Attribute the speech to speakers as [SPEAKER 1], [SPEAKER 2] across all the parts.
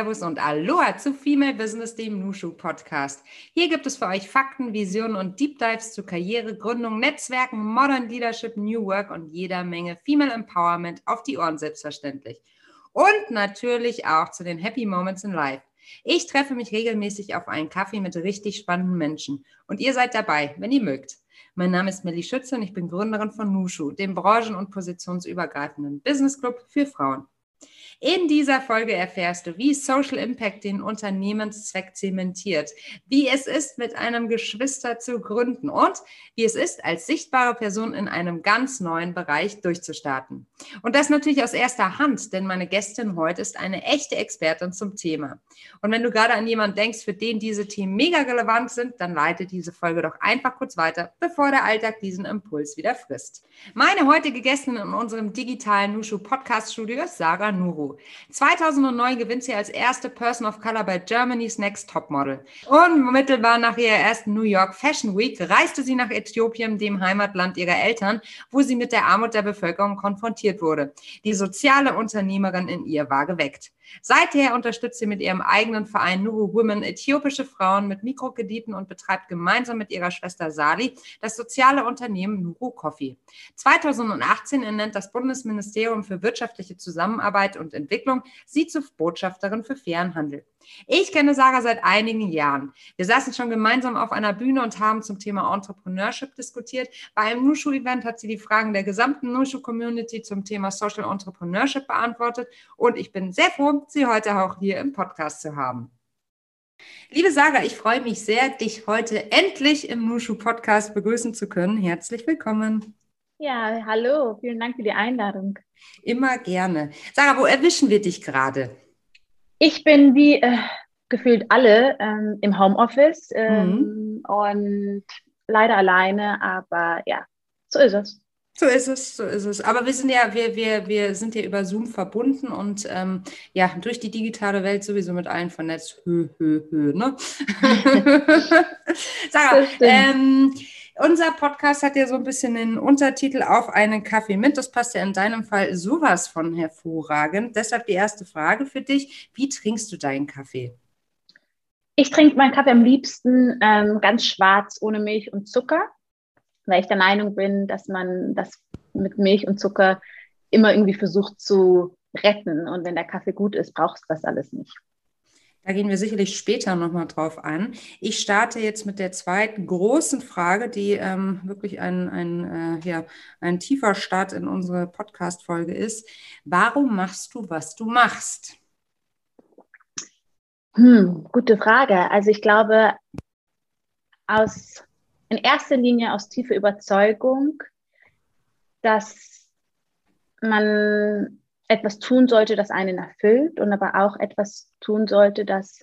[SPEAKER 1] Servus und Aloha zu Female Business, dem Nushu Podcast. Hier gibt es für euch Fakten, Visionen und Deep Dives zu Karriere, Gründung, Netzwerken, Modern Leadership, New Work und jeder Menge Female Empowerment auf die Ohren selbstverständlich. Und natürlich auch zu den Happy Moments in Life. Ich treffe mich regelmäßig auf einen Kaffee mit richtig spannenden Menschen und ihr seid dabei, wenn ihr mögt. Mein Name ist Melly Schütze und ich bin Gründerin von Nushu, dem branchen- und positionsübergreifenden Business Club für Frauen. In dieser Folge erfährst du, wie Social Impact den Unternehmenszweck zementiert, wie es ist, mit einem Geschwister zu gründen und wie es ist, als sichtbare Person in einem ganz neuen Bereich durchzustarten. Und das natürlich aus erster Hand, denn meine Gästin heute ist eine echte Expertin zum Thema. Und wenn du gerade an jemanden denkst, für den diese Themen mega relevant sind, dann leite diese Folge doch einfach kurz weiter, bevor der Alltag diesen Impuls wieder frisst. Meine heutige Gästin in unserem digitalen Nushu Podcast Studio ist Sarah Nuru. 2009 gewinnt sie als erste Person of Color bei Germany's Next Topmodel. Unmittelbar nach ihrer ersten New York Fashion Week reiste sie nach Äthiopien, dem Heimatland ihrer Eltern, wo sie mit der Armut der Bevölkerung konfrontiert wurde. Die soziale Unternehmerin in ihr war geweckt. Seither unterstützt sie mit ihrem eigenen Verein Nuru Women äthiopische Frauen mit Mikrokrediten und betreibt gemeinsam mit ihrer Schwester Sali das soziale Unternehmen Nuru Coffee. 2018 ernennt das Bundesministerium für wirtschaftliche Zusammenarbeit und Entwicklung sie zur Botschafterin für fairen Handel. Ich kenne Sarah seit einigen Jahren. Wir saßen schon gemeinsam auf einer Bühne und haben zum Thema Entrepreneurship diskutiert. Bei einem Nushu-Event hat sie die Fragen der gesamten Nushu-Community zum Thema Social Entrepreneurship beantwortet und ich bin sehr froh, sie heute auch hier im Podcast zu haben. Liebe Sarah, ich freue mich sehr, dich heute endlich im Nushu Podcast begrüßen zu können. Herzlich willkommen.
[SPEAKER 2] Ja, hallo, vielen Dank für die Einladung.
[SPEAKER 1] Immer gerne. Sarah, wo erwischen wir dich gerade?
[SPEAKER 2] Ich bin wie äh, gefühlt alle ähm, im Homeoffice ähm, mhm. und leider alleine, aber ja, so ist es.
[SPEAKER 1] So ist es, so ist es. Aber wir sind ja, wir, wir, wir sind ja über Zoom verbunden und ähm, ja, durch die digitale Welt sowieso mit allen vernetzt. Hö, hö, hö, ne? Sarah, ähm, unser Podcast hat ja so ein bisschen den Untertitel auf einen Kaffee mit. Das passt ja in deinem Fall sowas von hervorragend. Deshalb die erste Frage für dich. Wie trinkst du deinen Kaffee?
[SPEAKER 2] Ich trinke meinen Kaffee am liebsten ähm, ganz schwarz, ohne Milch und Zucker, weil ich der Meinung bin, dass man das mit Milch und Zucker immer irgendwie versucht zu retten. Und wenn der Kaffee gut ist, brauchst du das alles nicht.
[SPEAKER 1] Da gehen wir sicherlich später nochmal drauf an. Ich starte jetzt mit der zweiten großen Frage, die ähm, wirklich ein, ein, äh, ja, ein tiefer Start in unsere Podcast-Folge ist. Warum machst du, was du machst?
[SPEAKER 2] Hm, gute Frage. Also ich glaube, aus, in erster Linie aus tiefer Überzeugung, dass man etwas tun sollte, das einen erfüllt und aber auch etwas tun sollte, das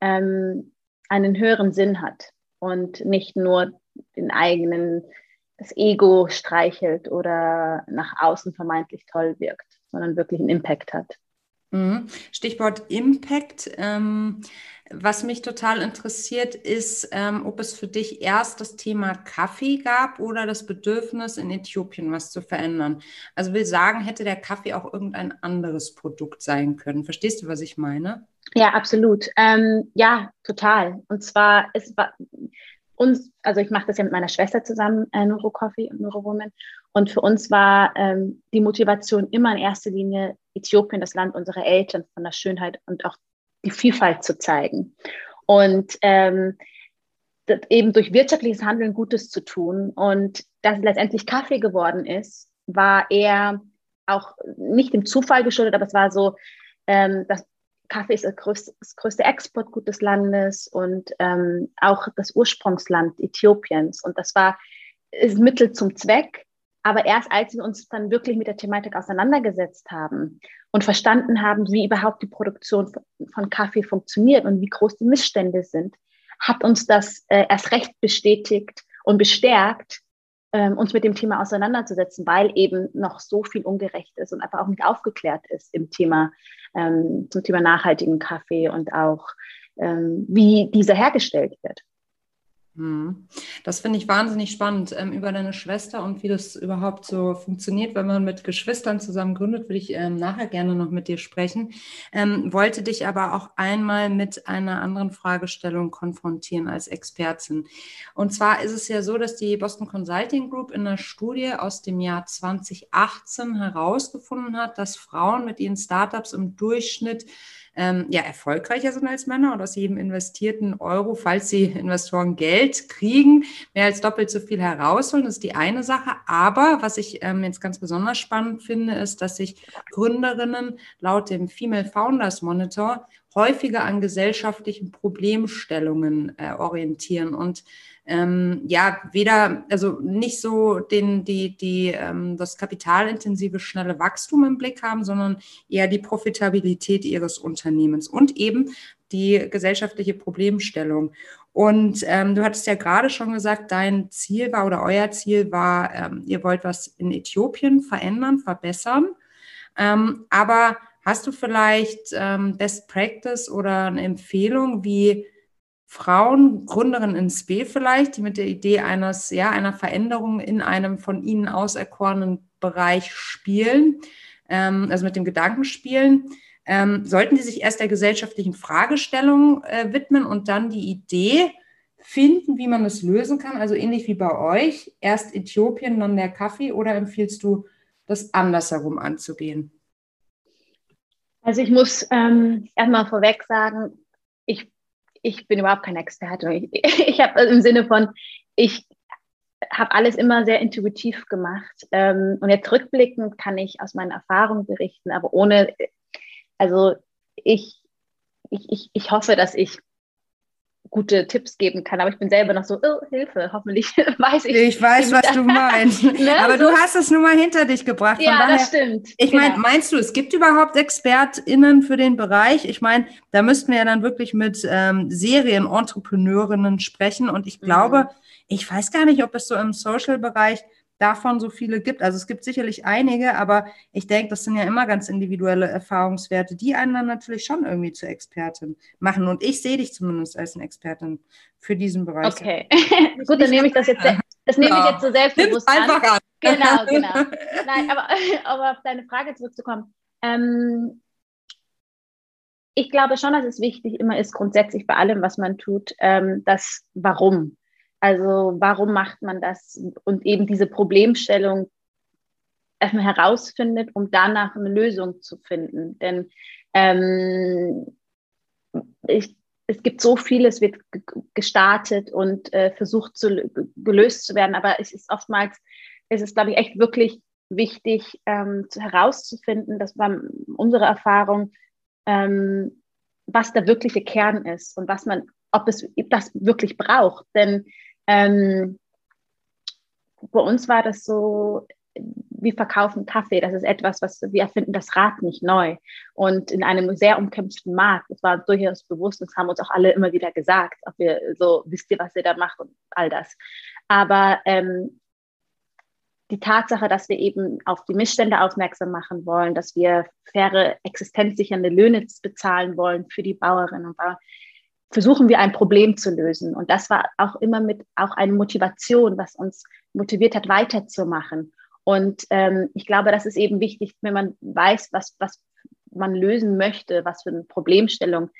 [SPEAKER 2] ähm, einen höheren Sinn hat und nicht nur den eigenen, das Ego streichelt oder nach außen vermeintlich toll wirkt, sondern wirklich einen Impact hat.
[SPEAKER 1] Mhm. Stichwort Impact. Ähm, was mich total interessiert, ist, ähm, ob es für dich erst das Thema Kaffee gab oder das Bedürfnis, in Äthiopien was zu verändern. Also will sagen, hätte der Kaffee auch irgendein anderes Produkt sein können. Verstehst du, was ich meine?
[SPEAKER 2] Ja, absolut. Ähm, ja, total. Und zwar, es war uns, also ich mache das ja mit meiner Schwester zusammen, äh, Neuro Coffee und Neuro Woman. Und für uns war ähm, die Motivation immer in erster Linie Äthiopien, das Land unserer Eltern, von der Schönheit und auch die Vielfalt zu zeigen. Und ähm, eben durch wirtschaftliches Handeln Gutes zu tun. Und dass es letztendlich Kaffee geworden ist, war eher auch nicht dem Zufall geschuldet, aber es war so, ähm, dass Kaffee ist das größte, Exportgut des Landes und ähm, auch das Ursprungsland Äthiopiens. Und das war ist Mittel zum Zweck. Aber erst als wir uns dann wirklich mit der Thematik auseinandergesetzt haben und verstanden haben, wie überhaupt die Produktion von Kaffee funktioniert und wie groß die Missstände sind, hat uns das äh, erst recht bestätigt und bestärkt, ähm, uns mit dem Thema auseinanderzusetzen, weil eben noch so viel ungerecht ist und einfach auch nicht aufgeklärt ist im Thema, ähm, zum Thema nachhaltigen Kaffee und auch, ähm, wie dieser hergestellt wird.
[SPEAKER 1] Mhm. Das finde ich wahnsinnig spannend ähm, über deine Schwester und wie das überhaupt so funktioniert, wenn man mit Geschwistern zusammen gründet, würde ich ähm, nachher gerne noch mit dir sprechen. Ähm, wollte dich aber auch einmal mit einer anderen Fragestellung konfrontieren als Expertin. Und zwar ist es ja so, dass die Boston Consulting Group in einer Studie aus dem Jahr 2018 herausgefunden hat, dass Frauen mit ihren Startups im Durchschnitt ähm, ja, erfolgreicher sind als Männer und aus jedem investierten Euro, falls sie Investoren Geld kriegen, mehr als doppelt so viel herausholen. Das ist die eine Sache. Aber was ich ähm, jetzt ganz besonders spannend finde, ist, dass sich Gründerinnen laut dem Female Founders Monitor häufiger an gesellschaftlichen Problemstellungen äh, orientieren und ähm, ja, weder, also nicht so den, die, die, ähm, das kapitalintensive, schnelle Wachstum im Blick haben, sondern eher die Profitabilität ihres Unternehmens und eben die gesellschaftliche Problemstellung. Und ähm, du hattest ja gerade schon gesagt, dein Ziel war oder euer Ziel war, ähm, ihr wollt was in Äthiopien verändern, verbessern. Ähm, aber hast du vielleicht ähm, Best Practice oder eine Empfehlung, wie Frauen, Gründerinnen ins B vielleicht, die mit der Idee eines, ja, einer Veränderung in einem von ihnen auserkorenen Bereich spielen, ähm, also mit dem Gedanken spielen, ähm, sollten die sich erst der gesellschaftlichen Fragestellung äh, widmen und dann die Idee finden, wie man es lösen kann, also ähnlich wie bei euch, erst Äthiopien, dann der Kaffee oder empfiehlst du, das andersherum anzugehen?
[SPEAKER 2] Also ich muss ähm, erstmal vorweg sagen, ich bin überhaupt kein Experte. Ich, ich habe im Sinne von, ich habe alles immer sehr intuitiv gemacht. Ähm, und jetzt rückblickend kann ich aus meinen Erfahrungen berichten, aber ohne, also ich, ich, ich, ich hoffe, dass ich gute Tipps geben kann. Aber ich bin selber noch so, oh, Hilfe, hoffentlich weiß ich.
[SPEAKER 1] Ich weiß, was du meinst. ne? Aber so. du hast es nun mal hinter dich gebracht.
[SPEAKER 2] Von ja, daher, das stimmt.
[SPEAKER 1] Ich genau. meine, meinst du, es gibt überhaupt ExpertInnen für den Bereich? Ich meine, da müssten wir ja dann wirklich mit ähm, Serienentrepreneurinnen sprechen. Und ich glaube, mhm. ich weiß gar nicht, ob es so im Social-Bereich davon so viele gibt. Also es gibt sicherlich einige, aber ich denke, das sind ja immer ganz individuelle Erfahrungswerte, die einen dann natürlich schon irgendwie zur Expertin machen. Und ich sehe dich zumindest als eine Expertin für diesen Bereich.
[SPEAKER 2] Okay, gut, dann nehme ich das jetzt, das nehme ich jetzt so selbstbewusst
[SPEAKER 1] an. Einfach an.
[SPEAKER 2] Genau, genau. Nein, aber, aber auf deine Frage zurückzukommen. Ähm, ich glaube schon, dass es wichtig immer ist, grundsätzlich bei allem, was man tut, ähm, das Warum. Also warum macht man das? Und eben diese Problemstellung herausfindet, um danach eine Lösung zu finden. Denn ähm, ich, es gibt so viel, es wird gestartet und äh, versucht zu, gelöst zu werden, aber es ist oftmals, es ist, glaube ich, echt wirklich wichtig ähm, herauszufinden, das war unsere Erfahrung, ähm, was der wirkliche Kern ist und was man, ob es das wirklich braucht. Denn ähm, bei uns war das so, wir verkaufen Kaffee. Das ist etwas, was wir erfinden das Rad nicht neu. Und in einem sehr umkämpften Markt, das war durchaus bewusst, das haben uns auch alle immer wieder gesagt, ob wir so, wisst ihr, was ihr da macht und all das. Aber ähm, die Tatsache, dass wir eben auf die Missstände aufmerksam machen wollen, dass wir faire, existenzsichernde Löhne bezahlen wollen für die Bauerinnen und Bauern, versuchen wir ein Problem zu lösen. Und das war auch immer mit auch eine Motivation, was uns motiviert hat, weiterzumachen. Und ähm, ich glaube, das ist eben wichtig, wenn man weiß, was, was man lösen möchte, was für eine Problemstellung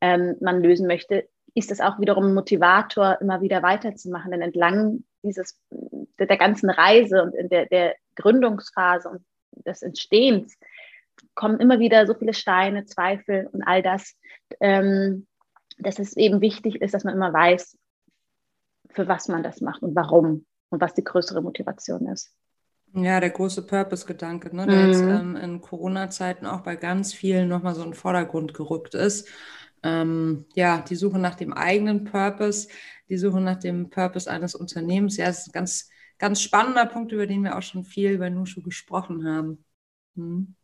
[SPEAKER 2] ähm, man lösen möchte, ist es auch wiederum ein Motivator, immer wieder weiterzumachen. Denn entlang dieses, der, der ganzen Reise und in der, der Gründungsphase und des Entstehens kommen immer wieder so viele Steine, Zweifel und all das. Ähm, dass es eben wichtig ist, dass man immer weiß, für was man das macht und warum und was die größere Motivation ist.
[SPEAKER 1] Ja, der große Purpose-Gedanke, ne, der mhm. jetzt ähm, in Corona-Zeiten auch bei ganz vielen nochmal so in den Vordergrund gerückt ist. Ähm, ja, die Suche nach dem eigenen Purpose, die Suche nach dem Purpose eines Unternehmens. Ja, das ist ein ganz, ganz spannender Punkt, über den wir auch schon viel bei Nushu gesprochen haben. Hm.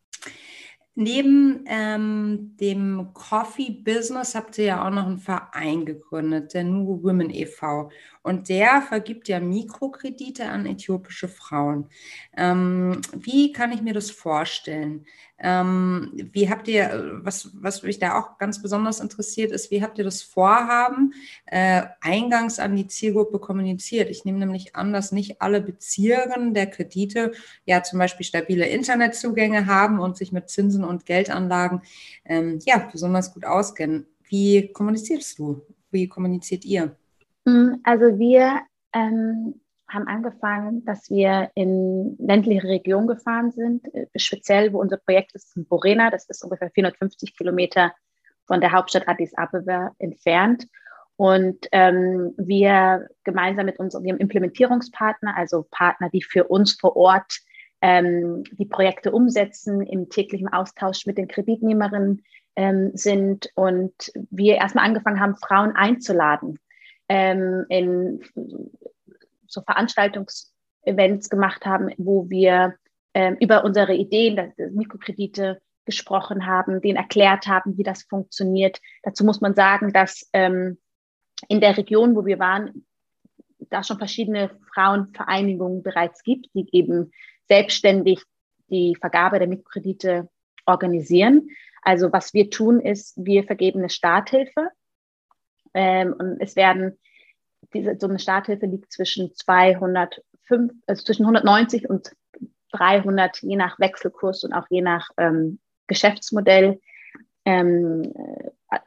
[SPEAKER 1] Neben ähm, dem Coffee-Business habt ihr ja auch noch einen Verein gegründet, der Nuru Women e.V. Und der vergibt ja Mikrokredite an äthiopische Frauen. Ähm, wie kann ich mir das vorstellen? Ähm, wie habt ihr, was, was mich da auch ganz besonders interessiert ist, wie habt ihr das Vorhaben äh, eingangs an die Zielgruppe kommuniziert? Ich nehme nämlich an, dass nicht alle Bezieherinnen der Kredite ja zum Beispiel stabile Internetzugänge haben und sich mit Zinsen und Geldanlagen ähm, ja besonders gut auskennen. Wie kommunizierst du? Wie kommuniziert ihr?
[SPEAKER 2] Hm, also wir ähm, haben angefangen, dass wir in ländliche Regionen gefahren sind, äh, speziell wo unser Projekt ist in Borena, das ist ungefähr 450 Kilometer von der Hauptstadt Addis Abeba entfernt. Und ähm, wir gemeinsam mit unserem Implementierungspartner, also Partner, die für uns vor Ort ähm, die Projekte umsetzen, im täglichen Austausch mit den Kreditnehmerinnen ähm, sind. Und wir erstmal angefangen haben, Frauen einzuladen ähm, in so Veranstaltungsevents gemacht haben, wo wir ähm, über unsere Ideen, das, das Mikrokredite gesprochen haben, denen erklärt haben, wie das funktioniert. Dazu muss man sagen, dass ähm, in der Region, wo wir waren, da schon verschiedene Frauenvereinigungen bereits gibt, die eben selbstständig die Vergabe der Mikrokredite organisieren. Also was wir tun, ist, wir vergeben eine Starthilfe ähm, und es werden diese, so eine Starthilfe liegt zwischen 205, also zwischen 190 und 300, je nach Wechselkurs und auch je nach ähm, Geschäftsmodell, ähm, äh,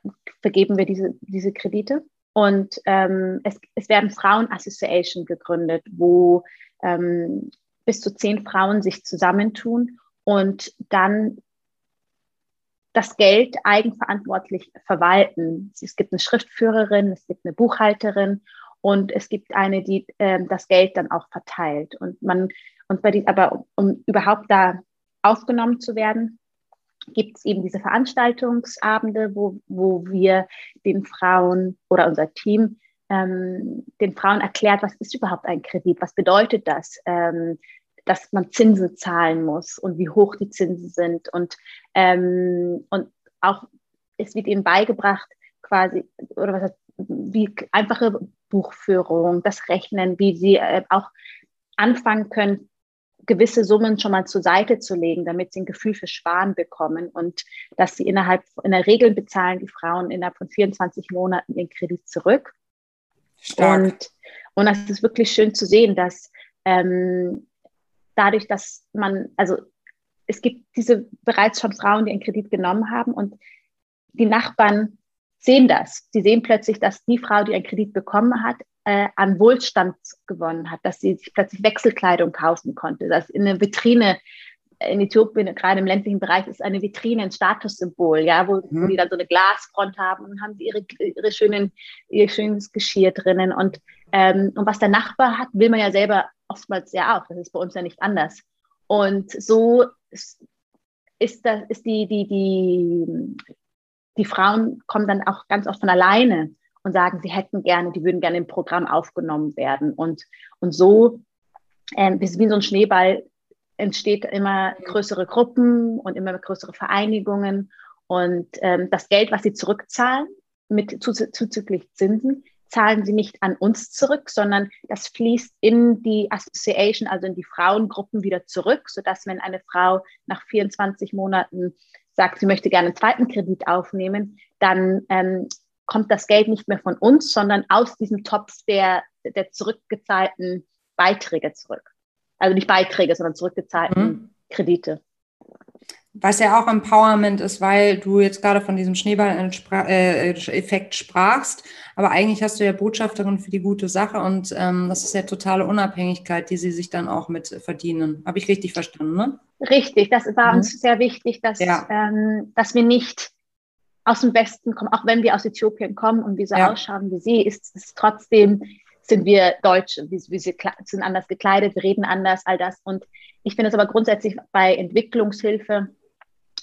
[SPEAKER 2] vergeben wir diese, diese Kredite. Und ähm, es, es werden Frauen-Association gegründet, wo ähm, bis zu zehn Frauen sich zusammentun und dann das Geld eigenverantwortlich verwalten. Es gibt eine Schriftführerin, es gibt eine Buchhalterin und es gibt eine, die äh, das Geld dann auch verteilt. Und man, und bei die, aber um, überhaupt da aufgenommen zu werden, gibt es eben diese Veranstaltungsabende, wo, wo wir den Frauen oder unser Team ähm, den Frauen erklärt, was ist überhaupt ein Kredit, was bedeutet das, ähm, dass man Zinsen zahlen muss und wie hoch die Zinsen sind. Und, ähm, und auch, es wird ihnen beigebracht, quasi, oder was heißt, wie einfache Buchführung, das Rechnen, wie sie äh, auch anfangen können, gewisse Summen schon mal zur Seite zu legen, damit sie ein Gefühl für Sparen bekommen und dass sie innerhalb, in der Regel bezahlen die Frauen innerhalb von 24 Monaten den Kredit zurück. Stark. Und, und das ist wirklich schön zu sehen, dass ähm, dadurch, dass man, also es gibt diese bereits schon Frauen, die einen Kredit genommen haben und die Nachbarn sehen das. Sie sehen plötzlich, dass die Frau, die einen Kredit bekommen hat, äh, an Wohlstand gewonnen hat, dass sie sich plötzlich Wechselkleidung kaufen konnte, dass in einer Vitrine in Äthiopien, gerade im ländlichen Bereich, ist eine Vitrine ein Statussymbol, ja, wo, mhm. die dann so eine Glasfront haben und haben sie ihre, ihre schönen, ihr schönes Geschirr drinnen. Und, ähm, und was der Nachbar hat, will man ja selber oftmals ja auch. Das ist bei uns ja nicht anders. Und so ist, ist, das, ist die, die, die, die Frauen kommen dann auch ganz oft von alleine und sagen, sie hätten gerne, die würden gerne im Programm aufgenommen werden. Und, und so, ähm, wie so ein Schneeball, entsteht immer größere Gruppen und immer größere Vereinigungen. Und ähm, das Geld, was sie zurückzahlen, mit zuzüglich Zinsen, zahlen sie nicht an uns zurück, sondern das fließt in die Association, also in die Frauengruppen wieder zurück, sodass wenn eine Frau nach 24 Monaten sagt, sie möchte gerne einen zweiten Kredit aufnehmen, dann ähm, kommt das Geld nicht mehr von uns, sondern aus diesem Topf der, der zurückgezahlten Beiträge zurück. Also nicht Beiträge, sondern zurückgezahlten mhm. Kredite.
[SPEAKER 1] Was ja auch Empowerment ist, weil du jetzt gerade von diesem Schneeball-Effekt sprachst. Aber eigentlich hast du ja Botschafterin für die gute Sache und ähm, das ist ja totale Unabhängigkeit, die sie sich dann auch mit verdienen. Habe ich richtig verstanden, ne?
[SPEAKER 2] Richtig, das war mhm. uns sehr wichtig, dass, ja. ähm, dass wir nicht aus dem Westen kommen, auch wenn wir aus Äthiopien kommen und wie so ja. ausschauen wie sie, ist es trotzdem, sind wir Deutsche, wie sie sind anders gekleidet, wir reden anders, all das. Und ich finde es aber grundsätzlich bei Entwicklungshilfe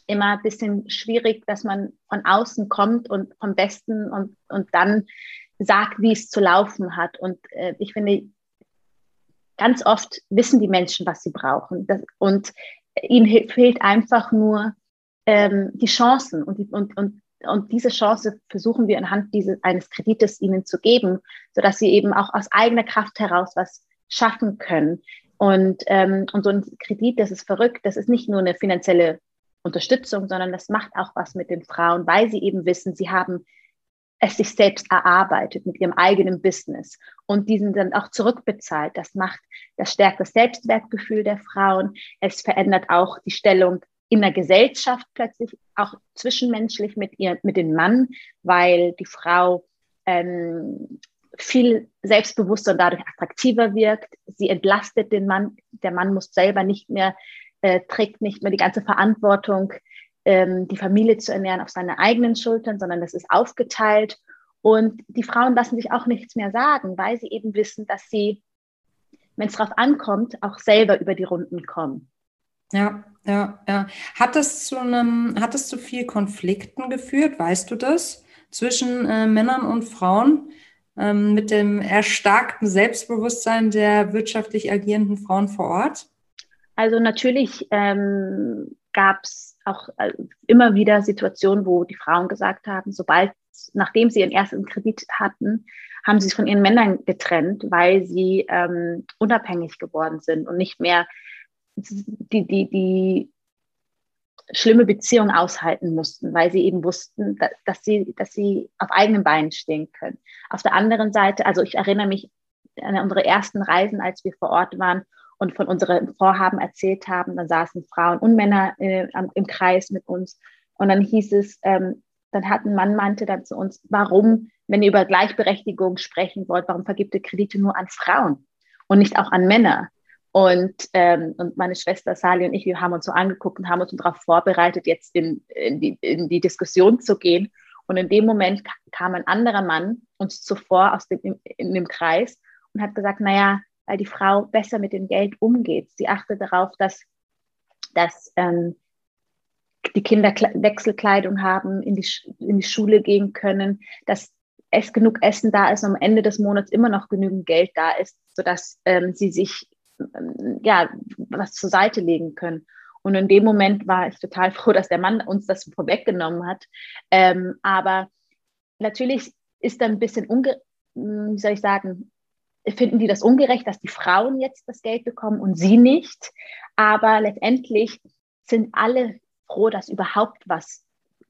[SPEAKER 2] immer ein bisschen schwierig, dass man von außen kommt und vom Westen und, und dann sagt, wie es zu laufen hat. Und äh, ich finde, ganz oft wissen die Menschen, was sie brauchen. Das, und ihnen fehlt einfach nur ähm, die Chancen und, und, und, und diese Chance versuchen wir anhand dieses, eines Kredites ihnen zu geben, sodass sie eben auch aus eigener Kraft heraus was schaffen können. Und, ähm, und so ein Kredit, das ist verrückt, das ist nicht nur eine finanzielle Unterstützung, sondern das macht auch was mit den Frauen, weil sie eben wissen, sie haben es sich selbst erarbeitet mit ihrem eigenen Business und diesen dann auch zurückbezahlt. Das macht, das stärkt Selbstwertgefühl der Frauen. Es verändert auch die Stellung in der Gesellschaft plötzlich, auch zwischenmenschlich mit ihr, mit dem Mann, weil die Frau ähm, viel selbstbewusster und dadurch attraktiver wirkt. Sie entlastet den Mann. Der Mann muss selber nicht mehr, äh, trägt nicht mehr die ganze Verantwortung ähm, die Familie zu ernähren auf seine eigenen Schultern, sondern das ist aufgeteilt. Und die Frauen lassen sich auch nichts mehr sagen, weil sie eben wissen, dass sie, wenn es darauf ankommt, auch selber über die Runden kommen.
[SPEAKER 1] Ja, ja, ja. Hat es zu einem, hat es zu viel Konflikten geführt, weißt du das, zwischen äh, Männern und Frauen ähm, mit dem erstarkten Selbstbewusstsein der wirtschaftlich agierenden Frauen vor Ort?
[SPEAKER 2] Also natürlich ähm, gab es auch äh, immer wieder Situationen, wo die Frauen gesagt haben, sobald, nachdem sie ihren ersten Kredit hatten, haben sie sich von ihren Männern getrennt, weil sie ähm, unabhängig geworden sind und nicht mehr die, die, die schlimme Beziehung aushalten mussten, weil sie eben wussten, dass, dass, sie, dass sie auf eigenen Beinen stehen können. Auf der anderen Seite, also ich erinnere mich an unsere ersten Reisen, als wir vor Ort waren und von unseren Vorhaben erzählt haben. Dann saßen Frauen und Männer äh, im Kreis mit uns. Und dann hieß es, ähm, dann hat ein Mann meinte dann zu uns, warum, wenn ihr über Gleichberechtigung sprechen wollt, warum vergibt ihr Kredite nur an Frauen und nicht auch an Männer? Und, ähm, und meine Schwester Sali und ich, wir haben uns so angeguckt und haben uns darauf vorbereitet, jetzt in, in, die, in die Diskussion zu gehen. Und in dem Moment kam ein anderer Mann uns zuvor aus dem, in dem Kreis und hat gesagt, naja, weil die Frau besser mit dem Geld umgeht. Sie achtet darauf, dass, dass ähm, die Kinder Wechselkleidung haben, in die, in die Schule gehen können, dass es genug Essen da ist und am Ende des Monats immer noch genügend Geld da ist, sodass ähm, sie sich ähm, ja, was zur Seite legen können. Und in dem Moment war ich total froh, dass der Mann uns das vorweggenommen hat. Ähm, aber natürlich ist da ein bisschen, unge wie soll ich sagen, finden die das ungerecht, dass die Frauen jetzt das Geld bekommen und sie nicht. Aber letztendlich sind alle froh, dass überhaupt was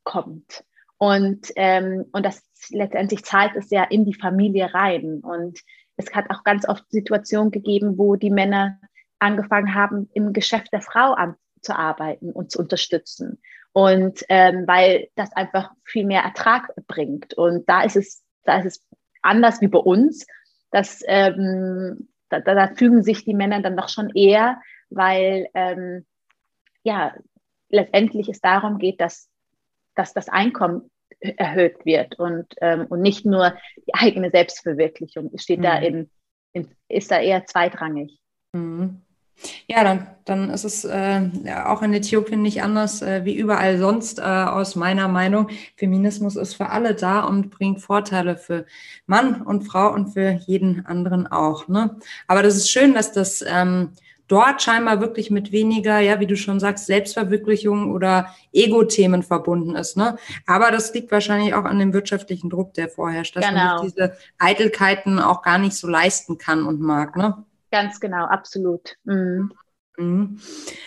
[SPEAKER 2] kommt. Und, ähm, und das letztendlich zahlt es ja in die Familie rein. Und es hat auch ganz oft Situationen gegeben, wo die Männer angefangen haben, im Geschäft der Frau zu arbeiten und zu unterstützen. Und ähm, weil das einfach viel mehr Ertrag bringt. Und da ist es, da ist es anders wie bei uns, das, ähm, da, da, fügen sich die Männer dann doch schon eher, weil ähm, ja, letztendlich es darum geht, dass, dass das Einkommen erhöht wird und, ähm, und nicht nur die eigene Selbstverwirklichung steht mhm. da in, in, ist da eher zweitrangig.
[SPEAKER 1] Mhm. Ja, dann, dann ist es äh, auch in Äthiopien nicht anders äh, wie überall sonst, äh, aus meiner Meinung. Feminismus ist für alle da und bringt Vorteile für Mann und Frau und für jeden anderen auch. Ne? Aber das ist schön, dass das ähm, dort scheinbar wirklich mit weniger, ja, wie du schon sagst, Selbstverwirklichung oder Ego-Themen verbunden ist. Ne? Aber das liegt wahrscheinlich auch an dem wirtschaftlichen Druck, der vorherrscht, dass genau. man sich diese Eitelkeiten auch gar nicht so leisten kann und mag. Ne?
[SPEAKER 2] Ganz genau, absolut. Mhm.
[SPEAKER 1] Mhm.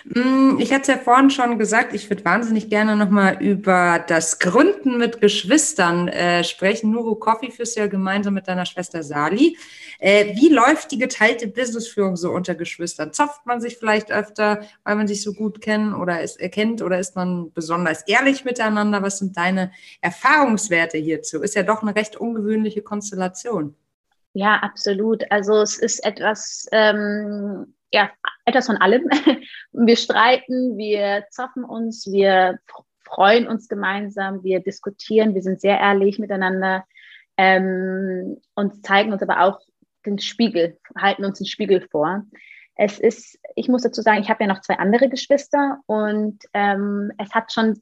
[SPEAKER 1] Mm, ich hatte es ja vorhin schon gesagt, ich würde wahnsinnig gerne nochmal über das Gründen mit Geschwistern äh, sprechen. Nuru Coffee führst ja gemeinsam mit deiner Schwester Sali. Äh, wie läuft die geteilte Businessführung so unter Geschwistern? Zopft man sich vielleicht öfter, weil man sich so gut kennt oder ist, erkennt oder ist man besonders ehrlich miteinander? Was sind deine Erfahrungswerte hierzu? Ist ja doch eine recht ungewöhnliche Konstellation.
[SPEAKER 2] Ja, absolut. Also es ist etwas, ähm, ja, etwas von allem. Wir streiten, wir zoffen uns, wir freuen uns gemeinsam, wir diskutieren, wir sind sehr ehrlich miteinander ähm, und zeigen uns aber auch den Spiegel, halten uns den Spiegel vor. Es ist, ich muss dazu sagen, ich habe ja noch zwei andere Geschwister und ähm, es hat schon,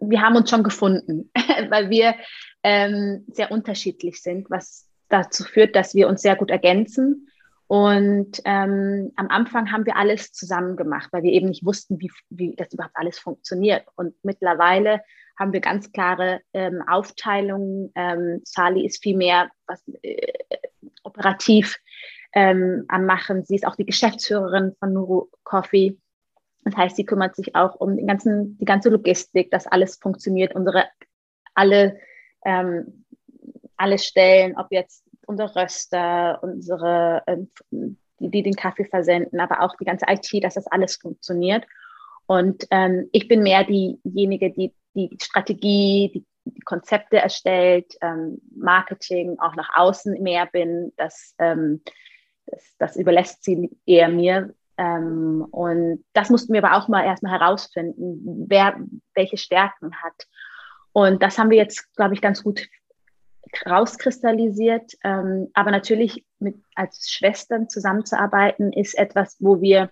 [SPEAKER 2] wir haben uns schon gefunden, weil wir ähm, sehr unterschiedlich sind, was dazu führt, dass wir uns sehr gut ergänzen. Und ähm, am Anfang haben wir alles zusammen gemacht, weil wir eben nicht wussten, wie, wie das überhaupt alles funktioniert. Und mittlerweile haben wir ganz klare ähm, Aufteilungen. Ähm, Sali ist viel mehr was, äh, operativ ähm, am Machen. Sie ist auch die Geschäftsführerin von Nuru Coffee. Das heißt, sie kümmert sich auch um den ganzen, die ganze Logistik, dass alles funktioniert, unsere alle, ähm, alle Stellen, ob jetzt unser Röster, unsere, ähm, die, die den Kaffee versenden, aber auch die ganze IT, dass das alles funktioniert. Und ähm, ich bin mehr diejenige, die die Strategie, die, die Konzepte erstellt, ähm, Marketing auch nach außen mehr bin. Das, ähm, das, das überlässt sie eher mir. Ähm, und das mussten wir aber auch mal erstmal herausfinden, wer welche Stärken hat. Und das haben wir jetzt, glaube ich, ganz gut rauskristallisiert. Ähm, aber natürlich mit, als Schwestern zusammenzuarbeiten, ist etwas, wo wir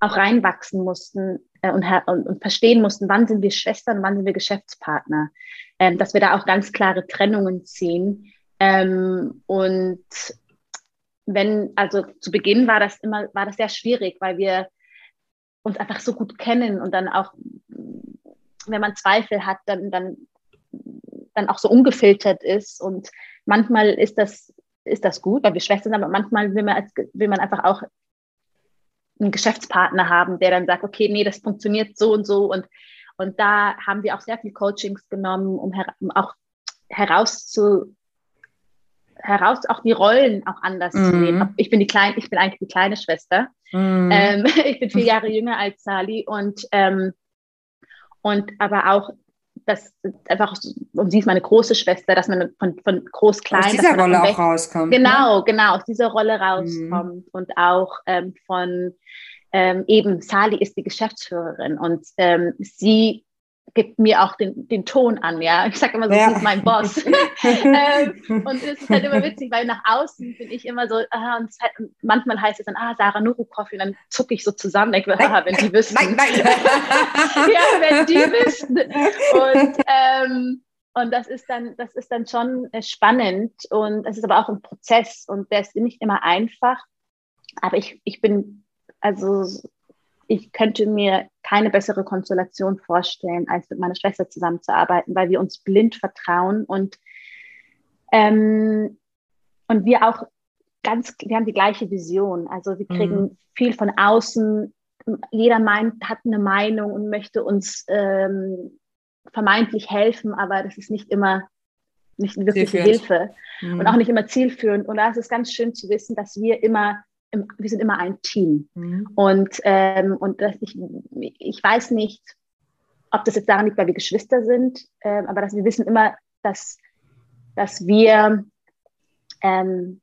[SPEAKER 2] auch reinwachsen mussten äh, und, und, und, verstehen mussten, wann sind wir Schwestern, wann sind wir Geschäftspartner. Ähm, dass wir da auch ganz klare Trennungen ziehen. Ähm, und wenn, also zu Beginn war das immer, war das sehr schwierig, weil wir uns einfach so gut kennen und dann auch, wenn man Zweifel hat, dann, dann dann auch so ungefiltert ist. Und manchmal ist das, ist das gut, weil wir Schwestern sind, aber manchmal will man, als, will man einfach auch einen Geschäftspartner haben, der dann sagt, okay, nee, das funktioniert so und so. Und, und da haben wir auch sehr viel Coachings genommen, um, her, um auch herauszu, heraus auch die Rollen auch anders mhm. zu sehen. Ich bin die kleine, ich bin eigentlich die kleine Schwester. Mhm. Ähm, ich bin vier Jahre jünger als Sally und ähm, und aber auch das einfach, und sie ist meine große Schwester, dass man von, von groß klein. Aus
[SPEAKER 1] dieser Rolle auch rauskommt.
[SPEAKER 2] Ne? Genau, ne? genau, aus dieser Rolle rauskommt. Mhm. Und auch ähm, von ähm, eben, Sali ist die Geschäftsführerin und ähm, sie gibt mir auch den, den Ton an, ja. Ich sage immer so, ja. sie ist mein Boss. ähm, und es ist halt immer witzig, weil nach außen bin ich immer so, ah, und halt, manchmal heißt es dann, ah, Sarah Nurukov, und dann zucke ich so zusammen, denke, ah, wenn die wüssten. Nein, nein. ja, wenn die wüssten. Und, ähm, und das ist dann, das ist dann schon äh, spannend und es ist aber auch ein Prozess und der ist nicht immer einfach. Aber ich, ich bin also ich könnte mir keine bessere Konstellation vorstellen, als mit meiner Schwester zusammenzuarbeiten, weil wir uns blind vertrauen und, ähm, und wir auch ganz, wir haben die gleiche Vision. Also wir kriegen mhm. viel von außen. Jeder meint, hat eine Meinung und möchte uns ähm, vermeintlich helfen, aber das ist nicht immer nicht wirklich Hilfe mhm. und auch nicht immer zielführend. Und da ist es ganz schön zu wissen, dass wir immer wir sind immer ein Team. Mhm. Und, ähm, und das, ich, ich weiß nicht, ob das jetzt daran liegt, weil wir Geschwister sind, äh, aber dass wir wissen immer, dass, dass wir, ähm,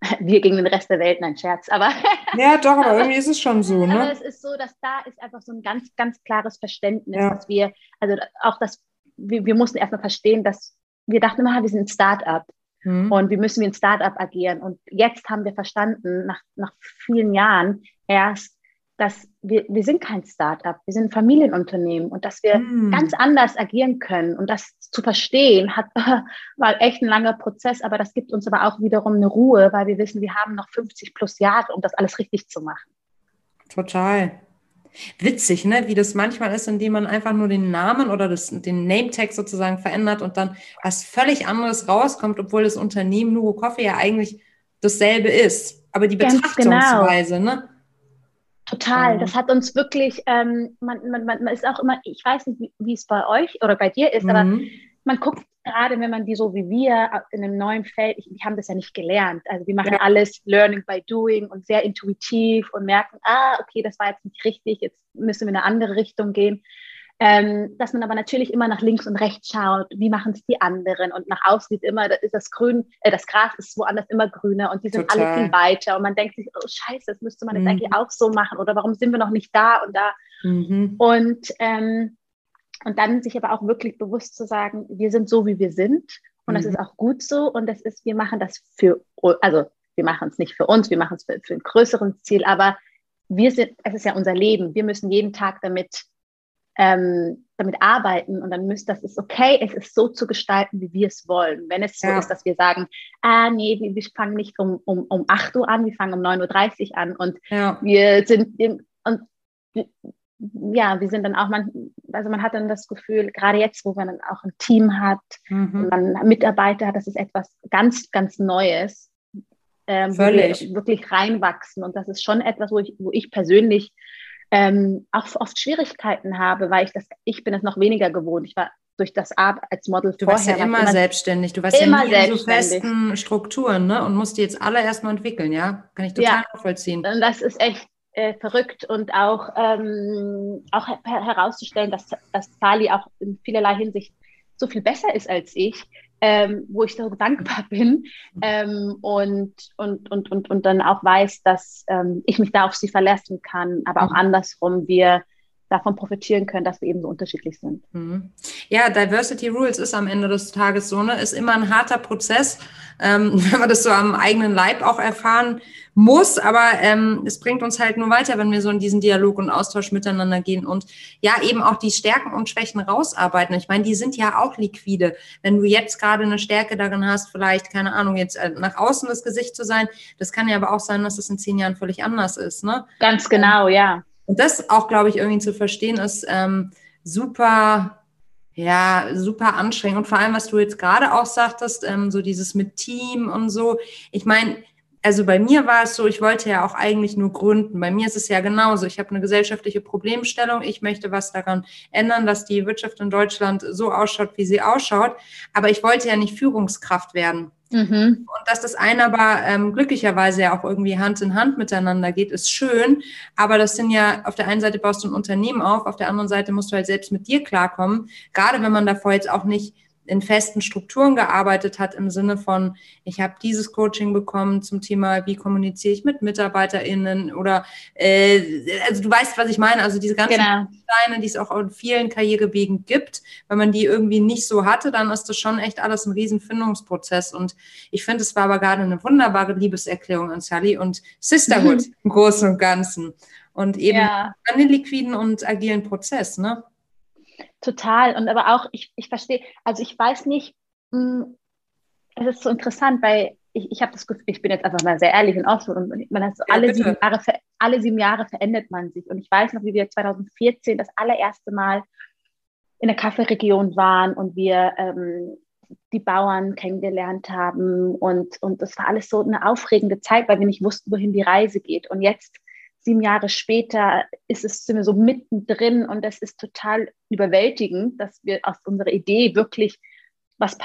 [SPEAKER 2] wir gegen den Rest der Welt, nein, Scherz, aber.
[SPEAKER 1] ja, doch, aber irgendwie ist es schon so, ne?
[SPEAKER 2] Aber es ist so, dass da ist einfach so ein ganz, ganz klares Verständnis, ja. dass wir, also auch das, wir, wir mussten erstmal verstehen, dass wir dachten immer, wir sind ein Start-up. Mhm. Und wie müssen wir ein Startup agieren? Und jetzt haben wir verstanden, nach, nach vielen Jahren erst, dass wir, wir sind kein Startup, wir sind ein Familienunternehmen und dass wir mhm. ganz anders agieren können. Und das zu verstehen, hat, war echt ein langer Prozess, aber das gibt uns aber auch wiederum eine Ruhe, weil wir wissen, wir haben noch 50 plus Jahre, um das alles richtig zu machen.
[SPEAKER 1] Total witzig, ne? wie das manchmal ist, indem man einfach nur den Namen oder das, den Name-Tag sozusagen verändert und dann was völlig anderes rauskommt, obwohl das Unternehmen Nuro Coffee ja eigentlich dasselbe ist. Aber die Ganz Betrachtungsweise, genau. ne?
[SPEAKER 2] Total, das hat uns wirklich, ähm, man, man, man ist auch immer, ich weiß nicht, wie, wie es bei euch oder bei dir ist, mhm. aber man guckt gerade, wenn man die so wie wir in einem neuen Feld, ich, die haben das ja nicht gelernt. Also wir machen ja. alles Learning by Doing und sehr intuitiv und merken, ah, okay, das war jetzt nicht richtig, jetzt müssen wir in eine andere Richtung gehen. Ähm, dass man aber natürlich immer nach links und rechts schaut, wie machen es die anderen und nach außen sieht immer, da ist das Grün, äh, das Gras ist woanders immer grüner und die sind Total. alle viel weiter und man denkt sich, oh Scheiße, das müsste man jetzt mhm. eigentlich auch so machen oder warum sind wir noch nicht da und da mhm. und ähm, und dann sich aber auch wirklich bewusst zu sagen, wir sind so, wie wir sind. Und mhm. das ist auch gut so. Und das ist, wir machen das für, also wir machen es nicht für uns, wir machen es für, für ein größeres Ziel, aber wir sind, es ist ja unser Leben. Wir müssen jeden Tag damit ähm, damit arbeiten und dann müsst das ist okay, es ist so zu gestalten, wie wir es wollen. Wenn es so ja. ist, dass wir sagen, ah nee, wir, wir fangen nicht um, um, um 8 Uhr an, wir fangen um 9.30 Uhr an und ja. wir sind und ja, wir sind dann auch man, also man hat dann das Gefühl, gerade jetzt, wo man dann auch ein Team hat, mhm. man Mitarbeiter hat, das ist etwas ganz, ganz Neues, ähm, Völlig. wo wir wirklich reinwachsen und das ist schon etwas, wo ich, wo ich persönlich ähm, auch oft Schwierigkeiten habe, weil ich das, ich bin es noch weniger gewohnt. Ich war durch das Arbeitsmodel
[SPEAKER 1] du warst ja immer, immer selbstständig. Du warst immer ja nie in so festen Strukturen ne? und musst die jetzt alle erstmal entwickeln, ja? Kann ich total ja. nachvollziehen.
[SPEAKER 2] Und das ist echt äh, verrückt und auch, ähm, auch herauszustellen, dass, dass Sali auch in vielerlei Hinsicht so viel besser ist als ich, ähm, wo ich so dankbar bin ähm, und, und, und, und, und dann auch weiß, dass ähm, ich mich da auf sie verlassen kann, aber auch mhm. andersrum, wir davon profitieren können, dass wir eben so unterschiedlich sind. Mhm.
[SPEAKER 1] Ja, Diversity Rules ist am Ende des Tages so, ne? ist immer ein harter Prozess, ähm, wenn man das so am eigenen Leib auch erfahren muss, aber ähm, es bringt uns halt nur weiter, wenn wir so in diesen Dialog und Austausch miteinander gehen und ja eben auch die Stärken und Schwächen rausarbeiten. Ich meine, die sind ja auch liquide. Wenn du jetzt gerade eine Stärke darin hast, vielleicht, keine Ahnung, jetzt äh, nach außen das Gesicht zu sein, das kann ja aber auch sein, dass es in zehn Jahren völlig anders ist. Ne?
[SPEAKER 2] Ganz genau, ja.
[SPEAKER 1] Und das auch, glaube ich, irgendwie zu verstehen, ist ähm, super, ja, super anstrengend. Und vor allem, was du jetzt gerade auch sagtest, ähm, so dieses mit Team und so. Ich meine, also bei mir war es so, ich wollte ja auch eigentlich nur gründen. Bei mir ist es ja genauso. Ich habe eine gesellschaftliche Problemstellung. Ich möchte was daran ändern, dass die Wirtschaft in Deutschland so ausschaut, wie sie ausschaut. Aber ich wollte ja nicht Führungskraft werden. Mhm. Und dass das eine aber ähm, glücklicherweise ja auch irgendwie Hand in Hand miteinander geht, ist schön. Aber das sind ja, auf der einen Seite baust du ein Unternehmen auf, auf der anderen Seite musst du halt selbst mit dir klarkommen. Gerade wenn man davor jetzt auch nicht in festen Strukturen gearbeitet hat im Sinne von, ich habe dieses Coaching bekommen zum Thema, wie kommuniziere ich mit MitarbeiterInnen oder äh, also du weißt, was ich meine, also diese ganzen genau. Steine, die es auch in vielen Karrierewegen gibt, wenn man die irgendwie nicht so hatte, dann ist das schon echt alles ein Riesenfindungsprozess und ich finde, es war aber gerade eine wunderbare Liebeserklärung an Sally und Sisterhood im Großen und Ganzen und eben ja. an den liquiden und agilen Prozess, ne?
[SPEAKER 2] Total. Und aber auch, ich, ich verstehe, also ich weiß nicht, mh, hm, es ist so interessant, weil ich, ich habe das Gefühl, ich bin jetzt einfach mal sehr ehrlich und offen und man hat so ja, alle, sieben Jahre, alle sieben Jahre verändert man sich. Und ich weiß noch, wie wir 2014 das allererste Mal in der Kaffeeregion waren und wir ähm, die Bauern kennengelernt haben und, und das war alles so eine aufregende Zeit, weil wir nicht wussten, wohin die Reise geht. Und jetzt sieben Jahre später ist es sind wir so mittendrin und das ist total überwältigend, dass wir aus unserer Idee wirklich was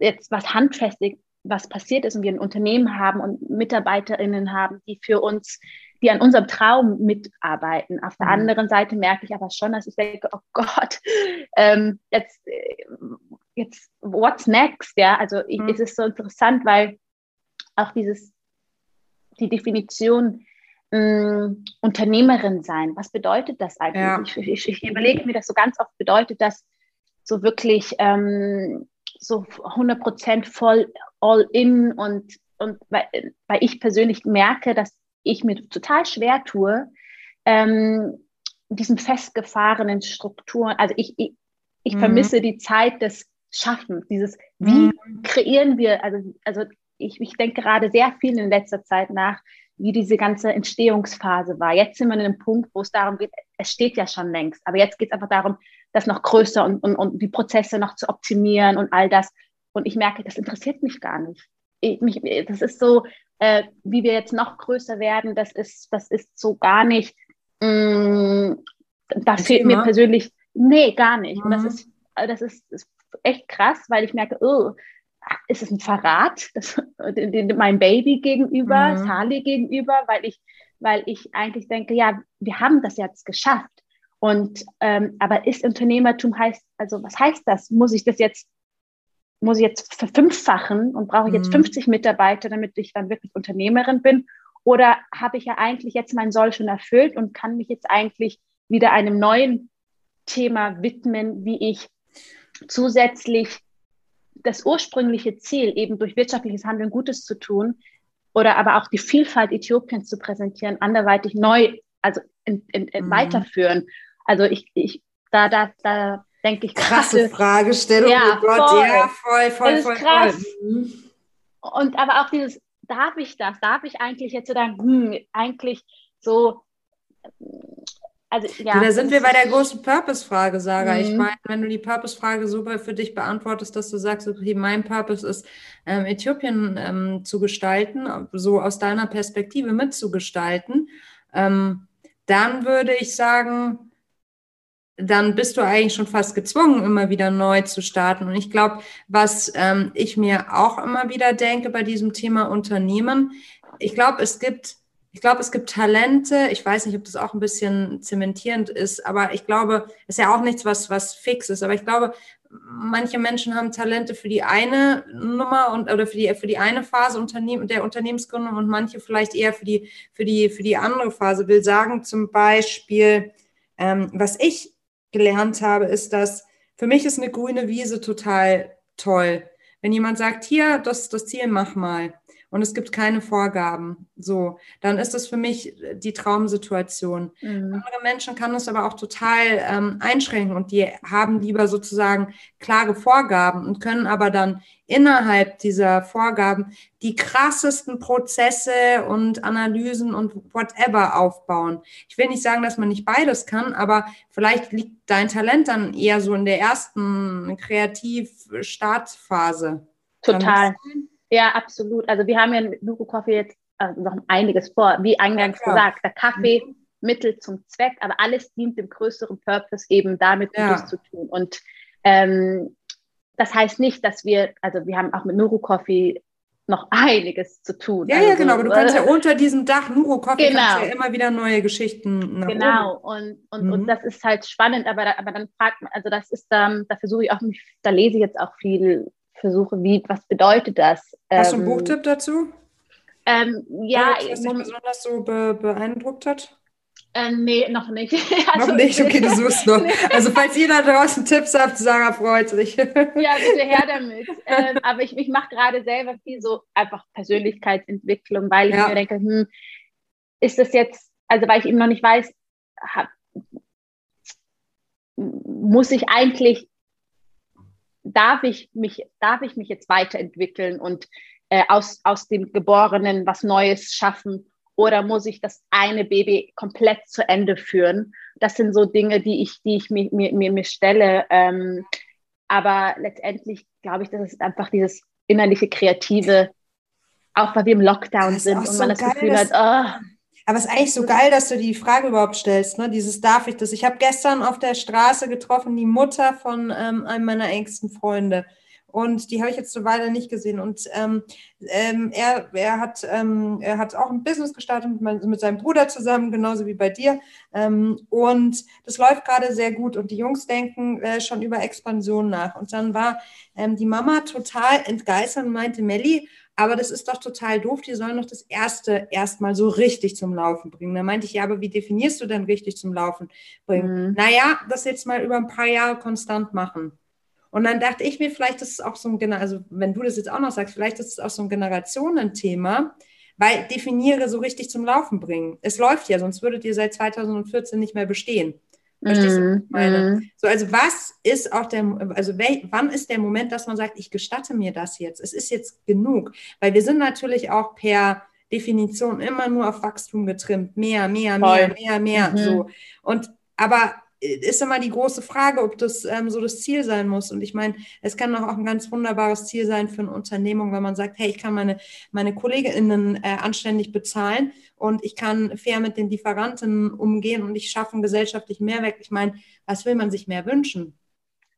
[SPEAKER 2] jetzt was handfestig was passiert ist und wir ein Unternehmen haben und MitarbeiterInnen haben, die für uns, die an unserem Traum mitarbeiten. Auf der mhm. anderen Seite merke ich aber schon, dass ich denke, oh Gott, ähm, jetzt, jetzt, what's next? Ja, also ich, mhm. es ist so interessant, weil auch dieses, die Definition Mm, Unternehmerin sein. Was bedeutet das eigentlich? Ja. Ich, ich, ich, überlege mir das so ganz oft, bedeutet das so wirklich ähm, so 100 Prozent voll all in und, und weil, weil ich persönlich merke, dass ich mir total schwer tue, ähm, diesen festgefahrenen Strukturen, also ich, ich, ich mhm. vermisse die Zeit des Schaffens, dieses, wie mhm. kreieren wir, also, also ich, ich denke gerade sehr viel in letzter Zeit nach, wie diese ganze Entstehungsphase war. Jetzt sind wir an einem Punkt, wo es darum geht, es steht ja schon längst, aber jetzt geht es einfach darum, das noch größer und, und, und die Prozesse noch zu optimieren und all das. Und ich merke, das interessiert mich gar nicht. Ich, mich, das ist so, äh, wie wir jetzt noch größer werden, das ist, das ist so gar nicht, mh, mm, da fehlt mir persönlich, nee, gar nicht. Mhm. Und das ist, das ist, ist echt krass, weil ich merke, oh, ist es ein Verrat das, mein Baby gegenüber, mhm. Sali gegenüber, weil ich, weil ich eigentlich denke, ja, wir haben das jetzt geschafft. Und ähm, aber ist Unternehmertum heißt, also was heißt das? Muss ich das jetzt, muss ich jetzt verfünffachen und brauche ich jetzt mhm. 50 Mitarbeiter, damit ich dann wirklich Unternehmerin bin? Oder habe ich ja eigentlich jetzt mein Soll schon erfüllt und kann mich jetzt eigentlich wieder einem neuen Thema widmen, wie ich zusätzlich das ursprüngliche Ziel, eben durch wirtschaftliches Handeln Gutes zu tun oder aber auch die Vielfalt Äthiopiens zu präsentieren, anderweitig neu, also in, in, in mhm. weiterführen. Also ich, ich, da, da, da denke ich
[SPEAKER 1] Krasse gerade, Fragestellung, ja, oh Gott, voll. ja, voll, voll,
[SPEAKER 2] das
[SPEAKER 1] voll,
[SPEAKER 2] krass. voll. Mhm. Und aber auch dieses, darf ich das? Darf ich eigentlich jetzt so dann, hm, eigentlich so,
[SPEAKER 1] also ja. da sind wir bei der großen Purpose-Frage, Sarah. Mhm. Ich meine, wenn du die Purpose-Frage super für dich beantwortest, dass du sagst, okay, mein Purpose ist, ähm, Äthiopien ähm, zu gestalten, so aus deiner Perspektive mitzugestalten, ähm, dann würde ich sagen, dann bist du eigentlich schon fast gezwungen, immer wieder neu zu starten. Und ich glaube, was ähm, ich mir auch immer wieder denke bei diesem Thema Unternehmen, ich glaube, es gibt ich glaube, es gibt Talente. Ich weiß nicht, ob das auch ein bisschen zementierend ist, aber ich glaube, es ist ja auch nichts, was, was fix ist. Aber ich glaube, manche Menschen haben Talente für die eine Nummer und oder für die für die eine Phase Unternehmen der Unternehmensgründung und manche vielleicht eher für die für die für die andere Phase. Will sagen zum Beispiel, ähm, was ich gelernt habe, ist, dass für mich ist eine grüne Wiese total toll. Wenn jemand sagt, hier, das das Ziel, mach mal und es gibt keine Vorgaben, so, dann ist das für mich die Traumsituation. Mhm. Andere Menschen kann es aber auch total ähm, einschränken und die haben lieber sozusagen klare Vorgaben und können aber dann innerhalb dieser Vorgaben die krassesten Prozesse und Analysen und whatever aufbauen. Ich will nicht sagen, dass man nicht beides kann, aber vielleicht liegt dein Talent dann eher so in der ersten Kreativ-Startphase.
[SPEAKER 2] Total. Ja, absolut. Also wir haben ja mit Nuku Coffee jetzt also noch einiges vor. Wie eingangs ja, gesagt, der Kaffee mhm. Mittel zum Zweck, aber alles dient dem größeren Purpose, eben damit ja. Gutes zu tun. Und ähm, das heißt nicht, dass wir, also wir haben auch mit Nuru Coffee noch einiges zu tun.
[SPEAKER 1] Ja, also, ja, genau, aber du kannst ja unter diesem Dach Nuru Coffee genau. kannst ja immer wieder neue Geschichten
[SPEAKER 2] Genau, und, und, mhm. und das ist halt spannend, aber, aber dann fragt man, also das ist, ähm, da versuche ich auch, mich, da lese ich jetzt auch viel versuche, wie, was bedeutet das?
[SPEAKER 1] Hast du einen ähm, Buchtipp dazu?
[SPEAKER 2] Ähm, ja,
[SPEAKER 1] was dich besonders so be beeindruckt hat?
[SPEAKER 2] Äh, nee, noch nicht.
[SPEAKER 1] also, noch nicht, okay, du suchst noch. Also falls ihr da draußen Tipps habt, Sarah freut sich. ja,
[SPEAKER 2] bitte her damit. Ähm, aber ich, ich mache gerade selber viel so einfach Persönlichkeitsentwicklung, weil ich ja. mir denke, hm, ist das jetzt, also weil ich eben noch nicht weiß, hab, muss ich eigentlich darf ich mich, darf ich mich jetzt weiterentwickeln und äh, aus, aus dem Geborenen was Neues schaffen oder muss ich das eine Baby komplett zu Ende führen? Das sind so Dinge, die ich, die ich mir, mir, mir stelle. Ähm, aber letztendlich glaube ich, das ist einfach dieses innerliche Kreative, auch weil wir im Lockdown sind und man das geil, Gefühl hat, oh,
[SPEAKER 1] aber es ist eigentlich so geil, dass du die Frage überhaupt stellst, ne? Dieses darf ich das? Ich habe gestern auf der Straße getroffen, die Mutter von ähm, einem meiner engsten Freunde. Und die habe ich jetzt so weiter nicht gesehen. Und ähm, ähm, er, er, hat, ähm, er hat auch ein Business gestartet mit, mit seinem Bruder zusammen, genauso wie bei dir. Ähm, und das läuft gerade sehr gut. Und die Jungs denken äh, schon über Expansion nach. Und dann war ähm, die Mama total entgeistert und meinte, Melli, aber das ist doch total doof, die sollen doch das erste erstmal so richtig zum Laufen bringen. Da meinte ich, ja, aber wie definierst du denn richtig zum Laufen bringen? Mhm. Naja, das jetzt mal über ein paar Jahre konstant machen. Und dann dachte ich mir, vielleicht ist es auch so ein, also wenn du das jetzt auch noch sagst, vielleicht ist es auch so ein Generationenthema, weil definiere so richtig zum Laufen bringen. Es läuft ja, sonst würdet ihr seit 2014 nicht mehr bestehen. Verstehst du, was ich mhm, meine? Mhm. So, also was ist auch der, also wel, wann ist der Moment, dass man sagt, ich gestatte mir das jetzt? Es ist jetzt genug. Weil wir sind natürlich auch per Definition immer nur auf Wachstum getrimmt. Mehr, mehr, mehr, Voll. mehr, mehr. Mhm. So. Und aber ist immer die große Frage, ob das ähm, so das Ziel sein muss. Und ich meine, es kann doch auch ein ganz wunderbares Ziel sein für eine Unternehmung, wenn man sagt, hey, ich kann meine, meine KollegInnen äh, anständig bezahlen und ich kann fair mit den Lieferanten umgehen und ich schaffe einen gesellschaftlichen Mehrwert. Ich meine, was will man sich mehr wünschen?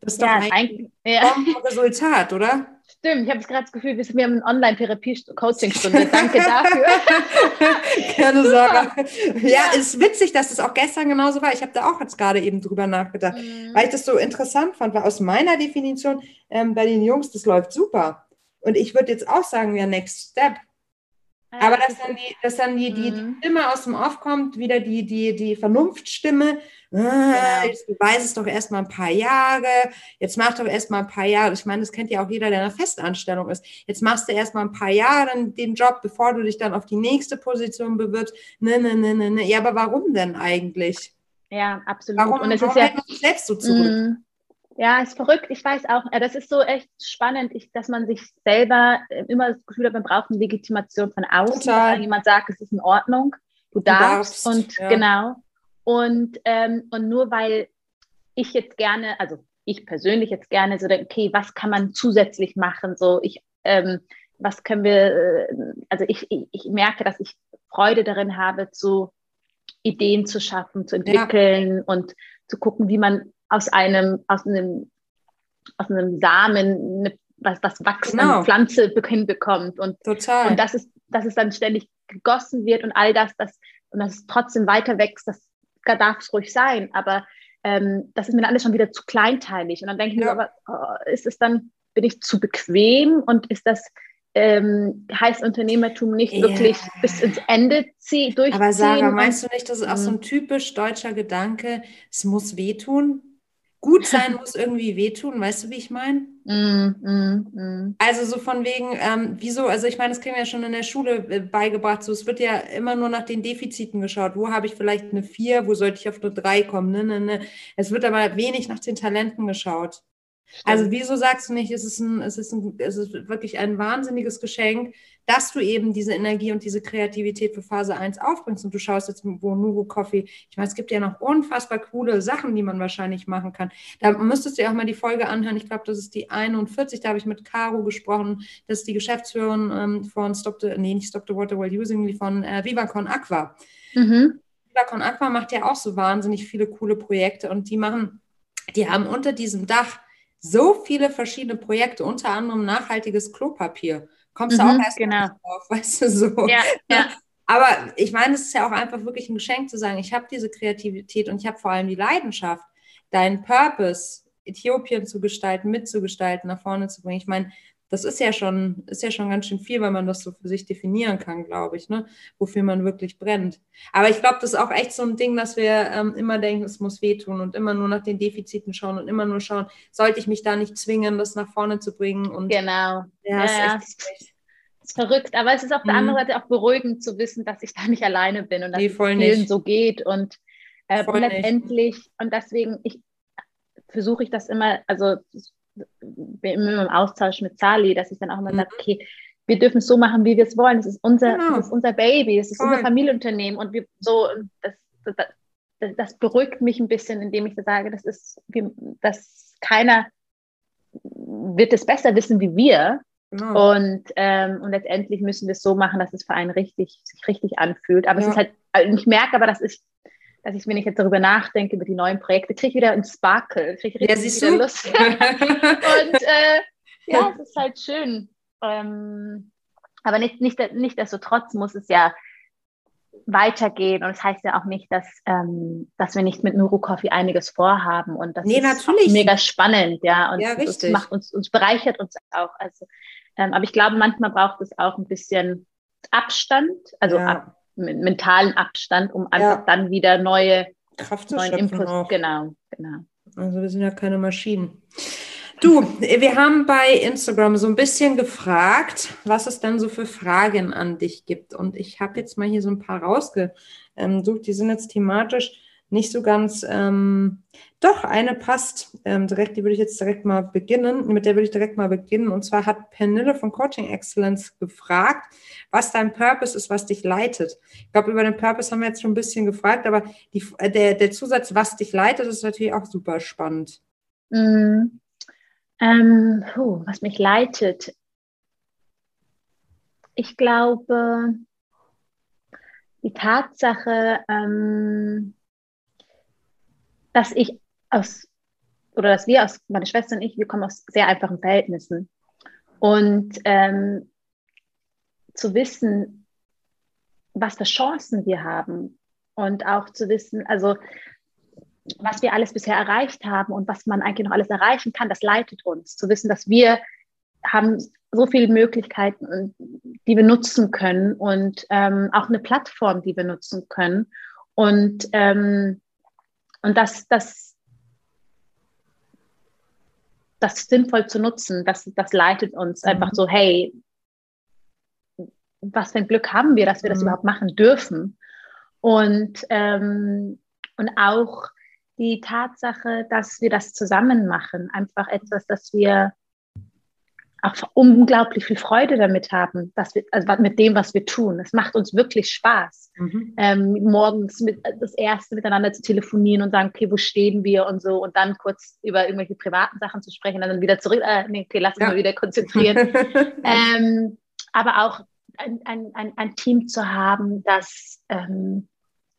[SPEAKER 1] Das ist ja, doch eigentlich ein ja. Resultat, oder?
[SPEAKER 2] Stimmt, ich habe gerade das Gefühl, wir sind eine Online-Therapie-Coaching-Stunde. Danke dafür.
[SPEAKER 1] Gerne, Sarah. Ja, ja, ist witzig, dass das auch gestern genauso war. Ich habe da auch jetzt gerade eben drüber nachgedacht, mhm. weil ich das so interessant fand, weil aus meiner Definition ähm, bei den Jungs, das läuft super. Und ich würde jetzt auch sagen, ja, Next Step. Aber dass dann die, dass dann die, die, die mhm. Stimme aus dem Off kommt, wieder die, die, die Vernunftstimme, ah, jetzt es doch erstmal ein paar Jahre, jetzt mach doch erstmal ein paar Jahre. Ich meine, das kennt ja auch jeder, der in einer Festanstellung ist. Jetzt machst du erstmal ein paar Jahre den Job, bevor du dich dann auf die nächste Position bewirbst. Ne, ne, ne, ne, ne. Ja, aber warum denn eigentlich?
[SPEAKER 2] Ja, absolut.
[SPEAKER 1] Warum,
[SPEAKER 2] und es
[SPEAKER 1] warum
[SPEAKER 2] ist ja
[SPEAKER 1] selbst so zurück?
[SPEAKER 2] Ja, ist verrückt. Ich weiß auch, das ist so echt spannend, ich, dass man sich selber äh, immer das Gefühl hat, man braucht eine Legitimation von außen,
[SPEAKER 1] Total.
[SPEAKER 2] dass jemand sagt, es ist in Ordnung, du darfst,
[SPEAKER 1] darfst,
[SPEAKER 2] und
[SPEAKER 1] ja.
[SPEAKER 2] genau. Und, ähm, und nur weil ich jetzt gerne, also ich persönlich jetzt gerne so denke, okay, was kann man zusätzlich machen? So, ich, ähm, was können wir, äh, also ich, ich, ich merke, dass ich Freude darin habe, zu Ideen zu schaffen, zu entwickeln und zu gucken, wie man aus einem, aus einem, aus einem Samen eine, was, was wachsen,
[SPEAKER 1] Genau.
[SPEAKER 2] eine Pflanze be- hinbekommt. Und,
[SPEAKER 1] Total.
[SPEAKER 2] und das ist, dass es dann ständig gegossen wird und all das, das und dass es trotzdem weiter wächst, das darf es ruhig sein. Aber ähm, das ist mir dann alles schon wieder zu kleinteilig. Und dann denke ich
[SPEAKER 1] Ja.
[SPEAKER 2] mir, aber oh, ist es dann, bin ich zu bequem und ist das ähm, heißt Unternehmertum nicht
[SPEAKER 1] Ja.
[SPEAKER 2] wirklich bis ins Ende ziehen, durchziehen?
[SPEAKER 1] Aber Sarah, meinst du nicht, das ist auch so ein typisch deutscher Gedanke, es muss wehtun? Gut sein muss irgendwie wehtun, weißt du, wie ich meine?
[SPEAKER 2] Mm, mm, mm.
[SPEAKER 1] Also so von wegen, ähm, wieso, also ich meine, das kriegen wir ja schon in der Schule äh, beigebracht, so es wird ja immer nur nach den Defiziten geschaut. Wo habe ich vielleicht eine 4, wo sollte ich auf eine 3 kommen? Ne, ne, ne. Es wird aber wenig nach den Talenten geschaut. Also wieso sagst du nicht, es ist, ein, es, ist ein, es ist wirklich ein wahnsinniges Geschenk, dass du eben diese Energie und diese Kreativität für Phase 1 aufbringst und du schaust jetzt, wo Nuro Coffee, ich meine, es gibt ja noch unfassbar coole Sachen, die man wahrscheinlich machen kann. Da müsstest du ja auch mal die Folge anhören, ich glaube, das ist die 41, da habe ich mit Caro gesprochen, das ist die Geschäftsführerin ähm, von Stop the, nee, nicht Stop the Water While Using, die von äh, Vivacon Aqua.
[SPEAKER 2] Mhm.
[SPEAKER 1] Vivacon Aqua macht ja auch so wahnsinnig viele coole Projekte und die machen, die haben unter diesem Dach so viele verschiedene Projekte, unter anderem nachhaltiges Klopapier. Kommst du
[SPEAKER 2] Mhm,
[SPEAKER 1] auch erst mal
[SPEAKER 2] genau.
[SPEAKER 1] drauf, weißt du so.
[SPEAKER 2] Ja, ja.
[SPEAKER 1] Aber ich meine, es ist ja auch einfach wirklich ein Geschenk zu sagen, ich habe diese Kreativität und ich habe vor allem die Leidenschaft, deinen Purpose, Äthiopien zu gestalten, mitzugestalten, nach vorne zu bringen. Ich meine, das ist ja schon, ist ja schon ganz schön viel, wenn man das so für sich definieren kann, glaube ich, ne? wofür man wirklich brennt. Aber ich glaube, das ist auch echt so ein Ding, dass wir ähm, immer denken, es muss wehtun und immer nur nach den Defiziten schauen und immer nur schauen, sollte ich mich da nicht zwingen, das nach vorne zu bringen. Und
[SPEAKER 2] Genau.
[SPEAKER 1] ja, ist
[SPEAKER 2] Ja,
[SPEAKER 1] echt schlecht.
[SPEAKER 2] ist verrückt, aber es ist auf der
[SPEAKER 1] Mhm.
[SPEAKER 2] anderen Seite auch beruhigend zu wissen, dass ich da nicht alleine bin und dass
[SPEAKER 1] Nee,
[SPEAKER 2] es vielen
[SPEAKER 1] nicht.
[SPEAKER 2] so geht und, äh, und
[SPEAKER 1] nicht.
[SPEAKER 2] letztendlich und deswegen ich versuche ich das immer, also immer im Austausch mit Sali, dass ich dann auch immer
[SPEAKER 1] Mhm.
[SPEAKER 2] sage, okay, wir dürfen es so machen, wie wir es wollen. Das ist unser,
[SPEAKER 1] Genau.
[SPEAKER 2] ist unser Baby, das ist
[SPEAKER 1] Voll.
[SPEAKER 2] unser Familienunternehmen und wir so das, das, das, beruhigt mich ein bisschen, indem ich sage, das ist, dass keiner wird es besser wissen wie wir,
[SPEAKER 1] Genau.
[SPEAKER 2] und, ähm, und letztendlich müssen wir es so machen, dass es für einen richtig, sich richtig anfühlt. Aber
[SPEAKER 1] Ja.
[SPEAKER 2] es ist halt, also ich merke aber, dass ich, dass ich, wenn ich jetzt darüber nachdenke, über die neuen Projekte, kriege ich wieder einen Sparkle, kriege
[SPEAKER 1] Ja,
[SPEAKER 2] richtig
[SPEAKER 1] siehst
[SPEAKER 2] wieder
[SPEAKER 1] du?
[SPEAKER 2] Lust. und äh, ja, es ist halt schön. Ähm, aber nicht, nicht, nichtsdestotrotz muss es ja weitergehen. Und es das heißt ja auch nicht, dass, ähm, dass wir nicht mit Nuru Coffee einiges vorhaben. Und das
[SPEAKER 1] Nee,
[SPEAKER 2] ist
[SPEAKER 1] natürlich
[SPEAKER 2] mega spannend, ja. Und
[SPEAKER 1] Ja,
[SPEAKER 2] es macht uns, uns bereichert uns auch. Also, ähm, aber ich glaube, manchmal braucht es auch ein bisschen Abstand, also
[SPEAKER 1] Ja.
[SPEAKER 2] ab, mentalen Abstand, um einfach
[SPEAKER 1] Ja.
[SPEAKER 2] dann wieder neue,
[SPEAKER 1] Kraft zu
[SPEAKER 2] neuen
[SPEAKER 1] auch.
[SPEAKER 2] Genau, genau.
[SPEAKER 1] Also wir sind ja keine Maschinen. Du, wir haben bei Instagram so ein bisschen gefragt, was es denn so für Fragen an dich gibt. Und ich habe jetzt mal hier so ein paar rausgesucht. Die sind jetzt thematisch nicht so ganz. Ähm, doch, eine passt ähm, direkt, die würde ich jetzt direkt mal beginnen. Mit der würde ich direkt mal beginnen. Und zwar hat Pernille von Coaching Excellence gefragt, was dein Purpose ist, was dich leitet. Ich glaube, über den Purpose haben wir jetzt schon ein bisschen gefragt, aber die, äh, der, der Zusatz, was dich leitet, ist natürlich auch super spannend.
[SPEAKER 2] Mm, ähm, puh, was mich leitet. Ich glaube, die Tatsache, ähm, dass ich aus, oder dass wir aus, meine Schwester und ich, wir kommen aus sehr einfachen Verhältnissen. Und ähm, zu wissen, was für Chancen wir haben und auch zu wissen, also was wir alles bisher erreicht haben und was man eigentlich noch alles erreichen kann, das leitet uns. Zu wissen, dass wir haben so viele Möglichkeiten, die wir nutzen können und ähm, auch eine Plattform, die wir nutzen können. Und, ähm, und das, das, das sinnvoll zu nutzen, das, das leitet uns
[SPEAKER 1] Mhm.
[SPEAKER 2] einfach so, hey, was für ein Glück haben wir, dass wir das
[SPEAKER 1] Mhm.
[SPEAKER 2] überhaupt machen dürfen. Und, ähm, Und auch die Tatsache, dass wir das zusammen machen, einfach etwas, das wir auch unglaublich viel Freude damit haben, dass wir, also mit dem, was wir tun. Es macht uns wirklich Spaß, mhm. ähm, morgens mit, das erste miteinander zu telefonieren und sagen, okay, wo stehen wir und so und dann kurz über irgendwelche privaten Sachen zu sprechen, dann wieder zurück, äh, nee, okay, lass uns ja. mal wieder konzentrieren. ähm, aber auch ein, ein, ein, Team zu haben, das ähm,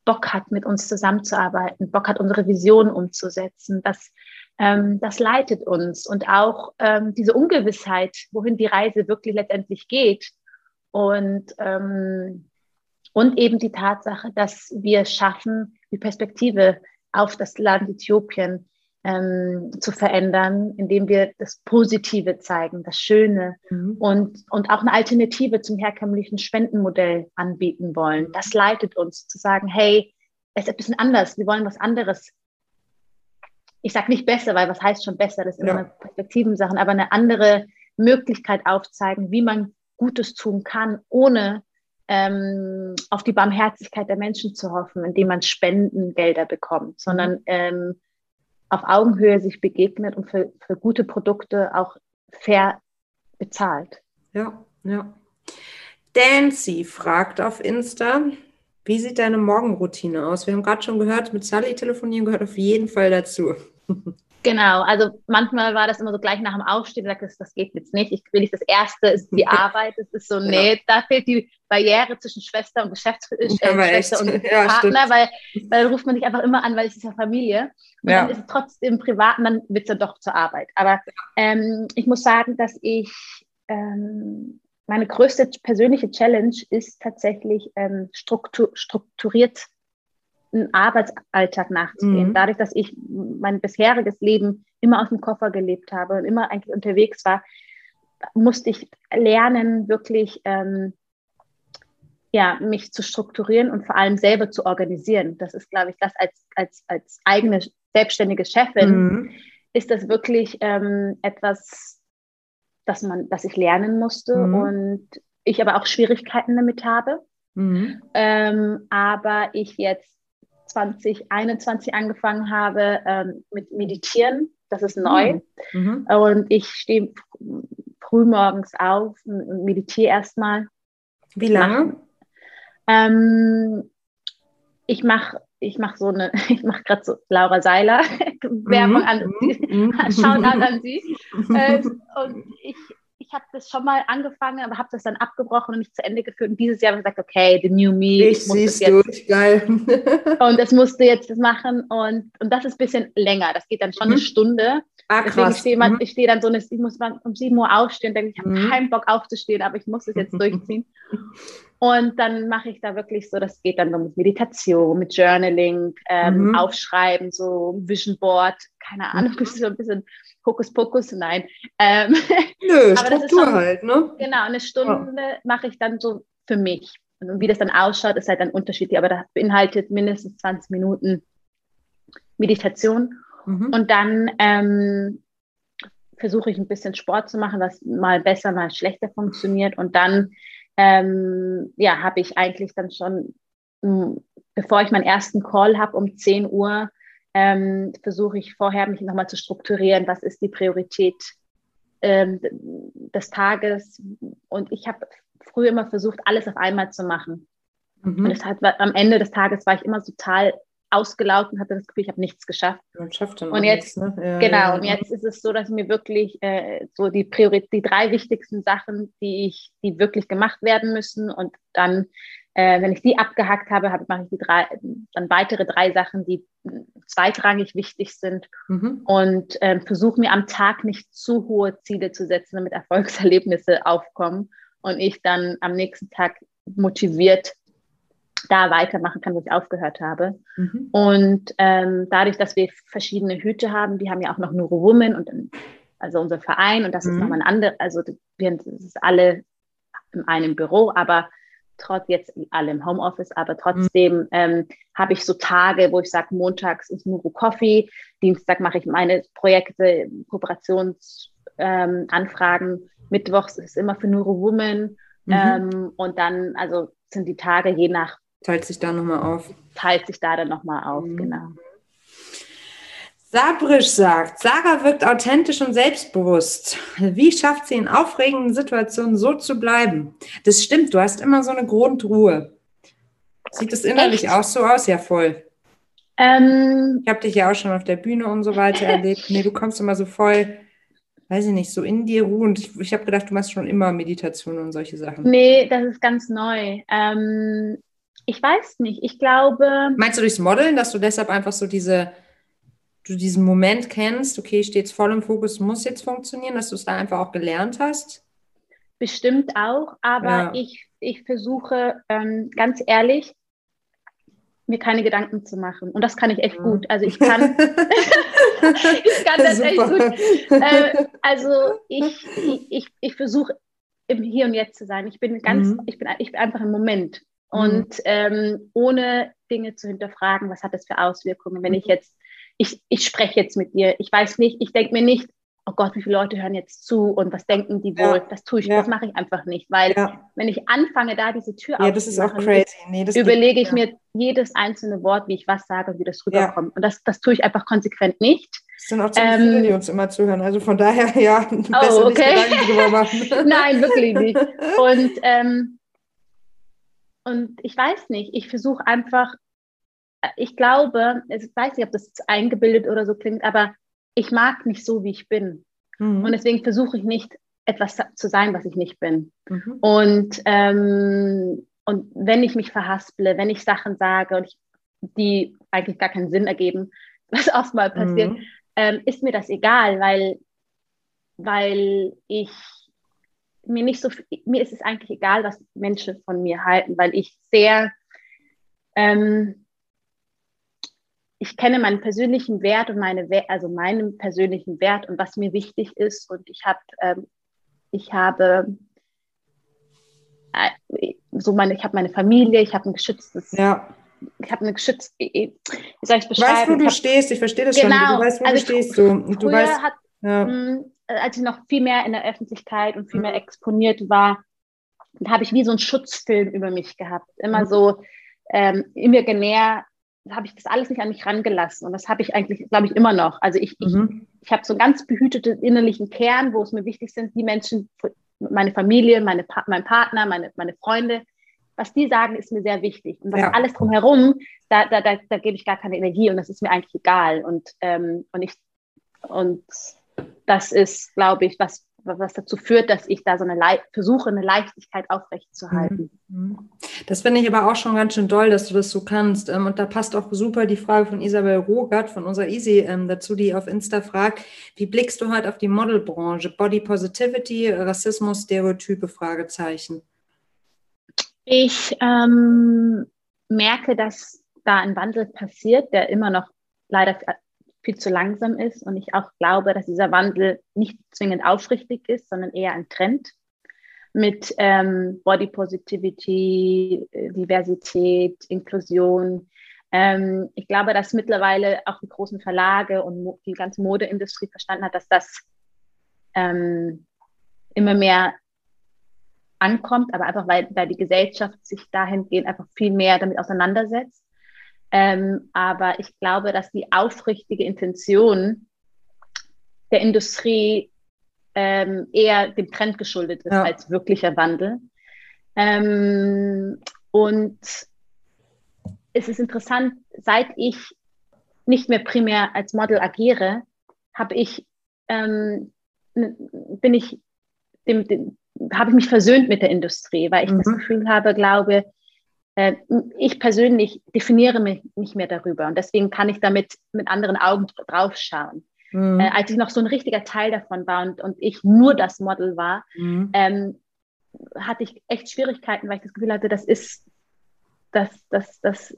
[SPEAKER 2] Bock hat, mit uns zusammenzuarbeiten, Bock hat, unsere Vision umzusetzen, das ähm, das leitet uns und auch ähm, diese Ungewissheit, wohin die Reise wirklich letztendlich geht und, ähm, und eben die Tatsache, dass wir schaffen, die Perspektive auf das Land Äthiopien ähm, zu verändern, indem wir das Positive zeigen, das Schöne mhm. und, und auch eine Alternative zum herkömmlichen Spendenmodell anbieten wollen. Das leitet uns zu sagen, hey, es ist ein bisschen anders, wir wollen was anderes ich sage nicht besser, weil was heißt schon besser, das ist immer ja. eine Perspektivensache, aber eine andere Möglichkeit aufzeigen, wie man Gutes tun kann, ohne ähm, auf die Barmherzigkeit der Menschen zu hoffen, indem man Spendengelder bekommt, sondern mhm. ähm, auf Augenhöhe sich begegnet und für, für gute Produkte auch fair bezahlt.
[SPEAKER 1] Ja, ja. Dancy fragt auf Insta, wie sieht deine Morgenroutine aus? Wir haben gerade schon gehört, mit Sally telefonieren gehört auf jeden Fall dazu.
[SPEAKER 2] Genau, also manchmal war das immer so gleich nach dem Aufstehen, sagt das, das geht jetzt nicht. Ich will nicht das erste ist die Arbeit. Es ist so, genau. nee, da fehlt die Barriere zwischen Schwester und Geschäftsschwester äh, und ja, Partner, weil, weil ruft man sich einfach immer an, weil es ist ja Familie. Und ja. dann ist es trotzdem privat und dann wird es dann doch zur Arbeit. Aber ähm, ich muss sagen, dass ich ähm, meine größte persönliche Challenge ist tatsächlich ähm, struktur, strukturiert einen Arbeitsalltag nachzugehen. Mhm. Dadurch, dass ich mein bisheriges Leben immer aus dem Koffer gelebt habe und immer eigentlich unterwegs war, musste ich lernen, wirklich ähm, ja, mich zu strukturieren und vor allem selber zu organisieren. Das ist, glaube ich, das als, als, als eigene selbstständige Chefin mhm. ist das wirklich ähm, etwas, das man, das ich lernen musste mhm. und ich aber auch Schwierigkeiten damit habe. Mhm. Ähm, aber ich jetzt 2021 angefangen habe ähm, mit Meditieren. Das ist neu. Mhm. Und ich stehe früh morgens auf und meditiere erstmal.
[SPEAKER 1] Wie lange?
[SPEAKER 2] Ähm, ich mache ich mache so eine, ich mache gerade so Laura Seiler Werbung mhm. an, mhm. Shoutout an sie. äh, und ich habe das schon mal angefangen, aber habe das dann abgebrochen und nicht zu Ende geführt. Und dieses Jahr habe ich gesagt, okay, the new me.
[SPEAKER 1] Ich siehst jetzt, geil.
[SPEAKER 2] und das musste jetzt das machen. Und, und das ist ein bisschen länger. Das geht dann schon mhm. eine Stunde. Ah, Deswegen stehe mhm. ich stehe dann so, eine, ich muss um 7 Uhr aufstehen, denke ich, habe mhm. keinen Bock aufzustehen, aber ich muss es jetzt durchziehen. Und dann mache ich da wirklich so, das geht dann so mit Meditation, mit Journaling, ähm, mhm. Aufschreiben, so Vision Board, keine Ahnung, mhm. so ein bisschen Hokuspokus, nein. Ähm,
[SPEAKER 1] Nö, Struktur schon, halt, ne?
[SPEAKER 2] Genau, eine Stunde ja. mache ich dann so für mich. Und wie das dann ausschaut, ist halt dann unterschiedlich, aber das beinhaltet mindestens 20 Minuten Meditation. Mhm. Und dann ähm, versuche ich ein bisschen Sport zu machen, was mal besser, mal schlechter funktioniert. Und dann ähm, ja, habe ich eigentlich dann schon, bevor ich meinen ersten Call habe um 10 Uhr, ähm, versuche ich vorher mich nochmal zu strukturieren, was ist die Priorität ähm, des Tages. Und ich habe früher immer versucht, alles auf einmal zu machen. Mhm. Und das hat, am Ende des Tages war ich immer total ausgelaugt und hatte das Gefühl, ich habe nichts geschafft. und jetzt, nichts, ne? ja, genau, ja, und jetzt ist es so, dass mir wirklich äh, so die Priorität, die drei wichtigsten Sachen, die ich, die wirklich gemacht werden müssen und dann äh, wenn ich die abgehackt habe, habe, mache ich die drei, dann weitere drei Sachen, die zweitrangig wichtig sind mhm. und äh, versuche mir am Tag nicht zu hohe Ziele zu setzen, damit Erfolgserlebnisse aufkommen und ich dann am nächsten Tag motiviert da weitermachen kann, wo ich aufgehört habe. Mhm. Und ähm, dadurch, dass wir verschiedene Hüte haben, die haben ja auch noch Neurowomen und dann, also unser Verein und das mhm. ist nochmal ein anderes, also wir ist alle in einem Büro, aber trotz jetzt alle im Homeoffice, aber trotzdem mhm. ähm, habe ich so Tage, wo ich sage, montags ist Muro Coffee, Dienstag mache ich meine Projekte, Kooperationsanfragen, ähm, Mittwochs ist immer für Neuro Women mhm. ähm, und dann, also sind die Tage je nach
[SPEAKER 1] Teilt sich da nochmal auf.
[SPEAKER 2] Teilt sich da dann nochmal auf, mhm. genau.
[SPEAKER 1] Sabrisch sagt, Sarah wirkt authentisch und selbstbewusst. Wie schafft sie in aufregenden Situationen so zu bleiben? Das stimmt, du hast immer so eine Grundruhe. Sieht es innerlich Echt? auch so aus? Ja, voll. Ähm, ich habe dich ja auch schon auf der Bühne und so weiter erlebt. Nee, du kommst immer so voll, weiß ich nicht, so in dir ruhend. Ich, ich habe gedacht, du machst schon immer Meditation und solche Sachen.
[SPEAKER 2] Nee, das ist ganz neu. Ähm, ich weiß nicht. Ich glaube.
[SPEAKER 1] Meinst du durchs Modeln, dass du deshalb einfach so diese du diesen Moment kennst, okay, ich stehe jetzt voll im Fokus, muss jetzt funktionieren, dass du es da einfach auch gelernt hast?
[SPEAKER 2] Bestimmt auch, aber ja. ich, ich versuche ähm, ganz ehrlich, mir keine Gedanken zu machen. Und das kann ich echt ja. gut. Also ich kann, ich kann das Super. echt gut. Äh, also ich, ich, ich, ich versuche im Hier und Jetzt zu sein. Ich bin ganz, mhm. ich, bin, ich bin einfach im Moment. Mhm. Und ähm, ohne Dinge zu hinterfragen, was hat das für Auswirkungen, wenn ich mhm. jetzt ich, ich spreche jetzt mit dir. Ich weiß nicht, ich denke mir nicht, oh Gott, wie viele Leute hören jetzt zu und was denken die wohl? Ja. Das tue ich, ja. das mache ich einfach nicht, weil ja. wenn ich anfange, da diese Tür
[SPEAKER 1] ja, das ist auch crazy.
[SPEAKER 2] Nee, überlege ich mir jedes einzelne Wort, wie ich was sage und wie das rüberkommt. Und das, das tue ich einfach konsequent nicht.
[SPEAKER 1] Es sind auch ziemlich ähm, viele, die uns immer zuhören. Also von daher, ja, oh, besser okay. nicht drüber machen.
[SPEAKER 2] Nein, wirklich nicht. Und, ähm, und ich weiß nicht, ich versuche einfach ich glaube, ich weiß nicht, ob das eingebildet oder so klingt, aber ich mag mich so, wie ich bin. Mhm. Und deswegen versuche ich nicht, etwas zu sein, was ich nicht bin. Mhm. Und, ähm, und wenn ich mich verhasple, wenn ich Sachen sage, und ich, die eigentlich gar keinen Sinn ergeben, was oft mal passiert, mhm. ähm, ist mir das egal, weil, weil ich mir nicht so, mir ist es eigentlich egal, was Menschen von mir halten, weil ich sehr, ähm, ich kenne meinen persönlichen Wert und meine, also meinen persönlichen Wert und was mir wichtig ist. Und ich habe, ähm, ich habe äh, so meine, ich habe meine Familie, ich habe ein geschütztes, ja. ich habe eine geschützte, wie
[SPEAKER 1] soll ich beschreiben? Weißt, wo du hab, stehst, ich verstehe das genau, schon. Du weißt, wo also du stehst. So. Du weißt, hat, ja. mh, hm, als ich noch viel mehr in der Öffentlichkeit und viel mhm. mehr exponiert war, habe ich wie so einen Schutzfilm über mich gehabt. Immer mhm. so ähm, imaginär habe ich das alles nicht an mich rangelassen. Und das habe ich eigentlich, glaube ich, immer noch. Also ich, mhm. ich, ich habe so einen ganz behüteten innerlichen Kern, wo es mir wichtig sind, die Menschen, meine Familie, meine, mein Partner, meine, meine Freunde, was die sagen, ist mir sehr wichtig. Und was ja. alles drumherum, da, da, da, da gebe ich gar keine Energie und das ist mir eigentlich egal. Und, ähm, und, ich, und das ist, glaube ich, was, was dazu führt, dass ich da so eine Le versuche, eine Leichtigkeit aufrechtzuerhalten. Mhm. Das finde ich aber auch schon ganz schön toll, dass du das so kannst. Ähm, und da passt auch super die Frage von Isabel Rogert von unserer Easy ähm, dazu, die auf Insta fragt, wie blickst du heute auf die Modelbranche? Body Positivity, Rassismus, Stereotype, Fragezeichen.
[SPEAKER 2] Ich ähm, merke, dass da ein Wandel passiert, der immer noch leider viel zu langsam ist. Und ich auch glaube, dass dieser Wandel nicht zwingend aufrichtig ist, sondern eher ein Trend mit ähm, Body Positivity, äh, Diversität, Inklusion. Ähm, ich glaube, dass mittlerweile auch die großen Verlage und die ganze Modeindustrie verstanden hat, dass das ähm, immer mehr ankommt, aber einfach weil, weil die Gesellschaft sich dahingehend einfach viel mehr damit auseinandersetzt. Ähm, aber ich glaube, dass die aufrichtige Intention der Industrie ähm, eher dem Trend geschuldet ist ja. als wirklicher Wandel. Ähm, und es ist interessant, seit ich nicht mehr primär als Model agiere, habe ich, ähm, bin ich dem, dem habe ich mich versöhnt mit der Industrie, weil ich mhm. das Gefühl habe, glaube, äh, ich persönlich definiere mich nicht mehr darüber und deswegen kann ich damit mit anderen Augen draufschauen. Mhm. Äh, als ich noch so ein richtiger Teil davon war und, und ich nur das Model war, mhm. ähm, hatte ich echt Schwierigkeiten, weil ich das Gefühl hatte, das ist, das, das, das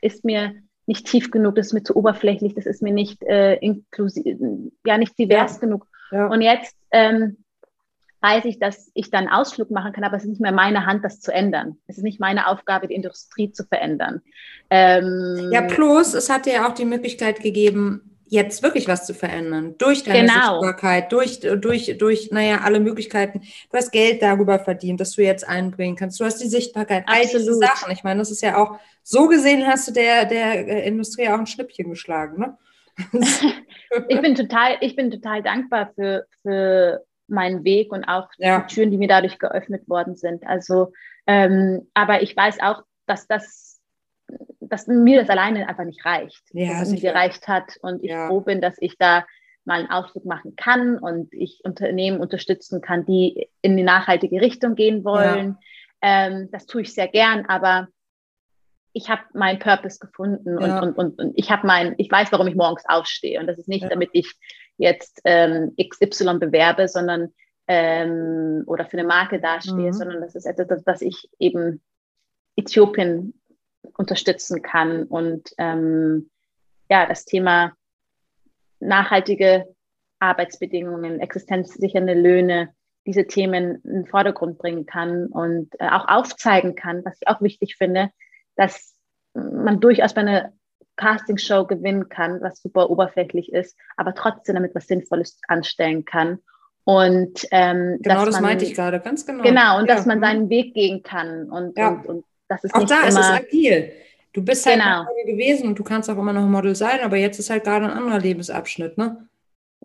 [SPEAKER 2] ist mir nicht tief genug, das ist mir zu oberflächlich, das ist mir nicht äh, inklusiv, ja, nicht divers ja. genug. Ja. Und jetzt ähm, weiß ich, dass ich dann Ausflug machen kann, aber es ist nicht mehr meine Hand, das zu ändern. Es ist nicht meine Aufgabe, die Industrie zu verändern.
[SPEAKER 1] Ähm, ja, plus, es hat ja auch die Möglichkeit gegeben, jetzt wirklich was zu verändern. Durch deine genau. Sichtbarkeit, durch, durch, durch, naja, alle Möglichkeiten. Du hast Geld darüber verdient, dass du jetzt einbringen kannst. Du hast die Sichtbarkeit, all diese Sachen. Ich meine, das ist ja auch, so gesehen hast du der, der äh, Industrie auch ein Schnippchen geschlagen, ne?
[SPEAKER 2] ich bin total, ich bin total dankbar für, für meinen Weg und auch ja. die Türen, die mir dadurch geöffnet worden sind. Also, ähm, aber ich weiß auch, dass das, dass mir das alleine einfach nicht reicht, ja, dass es mir gereicht hat und ich ja. froh bin, dass ich da mal einen Ausflug machen kann und ich Unternehmen unterstützen kann, die in die nachhaltige Richtung gehen wollen. Ja. Ähm, das tue ich sehr gern, aber ich habe meinen Purpose gefunden ja. und, und, und, und, ich habe mein, ich weiß, warum ich morgens aufstehe. Und das ist nicht, ja. damit ich jetzt ähm, XY bewerbe, sondern ähm, oder für eine Marke dastehe, mhm. sondern das ist etwas, dass ich eben Äthiopien unterstützen kann und ähm, ja, das Thema nachhaltige Arbeitsbedingungen, existenzsichernde Löhne, diese Themen in den Vordergrund bringen kann und äh, auch aufzeigen kann, was ich auch wichtig finde, dass man durchaus bei einer Castingshow gewinnen kann, was super oberflächlich ist, aber trotzdem damit was Sinnvolles anstellen kann. Und ähm,
[SPEAKER 1] genau, das man, meinte ich gerade, ganz genau.
[SPEAKER 2] Genau, und ja. dass man seinen Weg gehen kann und, ja. und, und das ist
[SPEAKER 1] auch nicht da immer, ist es agil. Du bist halt genau. Model gewesen und du kannst auch immer noch Model sein, aber jetzt ist halt gerade ein anderer Lebensabschnitt, ne?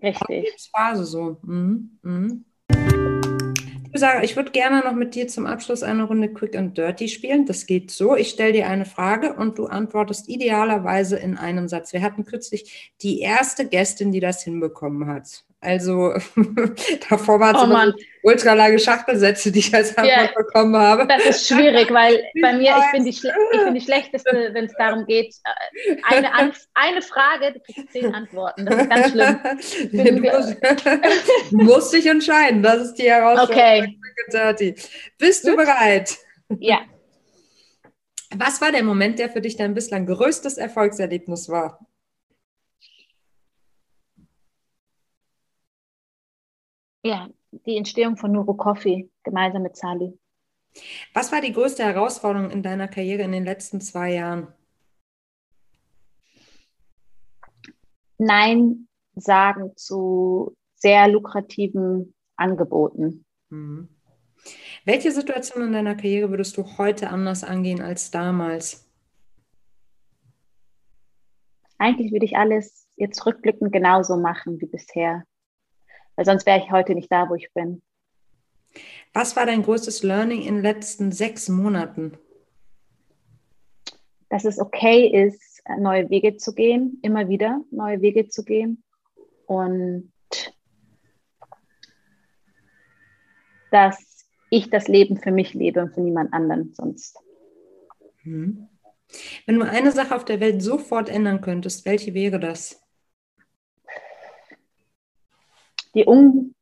[SPEAKER 2] Richtig.
[SPEAKER 1] Lebensphase so. Mhm. Mhm. Sarah, ich würde gerne noch mit dir zum Abschluss eine Runde Quick and Dirty spielen. Das geht so. Ich stelle dir eine Frage und du antwortest idealerweise in einem Satz. Wir hatten kürzlich die erste Gästin, die das hinbekommen hat. Also davor waren es oh, ultra lange Schachtelsätze, die ich als Antwort yeah. bekommen habe.
[SPEAKER 2] Das ist schwierig, weil bei mir, ich bin die, ich bin die Schlechteste, wenn es darum geht, äh, eine, eine Frage, du kriegst zehn Antworten. Das ist ganz schlimm.
[SPEAKER 1] du musst, musst dich entscheiden, das ist die Herausforderung. Okay. Bist du bereit?
[SPEAKER 2] Ja.
[SPEAKER 1] Was war der Moment, der für dich dein bislang größtes Erfolgserlebnis war?
[SPEAKER 2] Ja, die Entstehung von Nuro Coffee gemeinsam mit Sali.
[SPEAKER 1] Was war die größte Herausforderung in deiner Karriere in den letzten zwei Jahren?
[SPEAKER 2] Nein sagen zu sehr lukrativen Angeboten.
[SPEAKER 1] Mhm. Welche Situation in deiner Karriere würdest du heute anders angehen als damals?
[SPEAKER 2] Eigentlich würde ich alles jetzt rückblickend genauso machen wie bisher weil sonst wäre ich heute nicht da, wo ich bin.
[SPEAKER 1] Was war dein größtes Learning in den letzten sechs Monaten?
[SPEAKER 2] Dass es okay ist, neue Wege zu gehen, immer wieder neue Wege zu gehen und dass ich das Leben für mich lebe und für niemand anderen sonst.
[SPEAKER 1] Hm. Wenn du eine Sache auf der Welt sofort ändern könntest, welche wäre das?
[SPEAKER 2] Die Un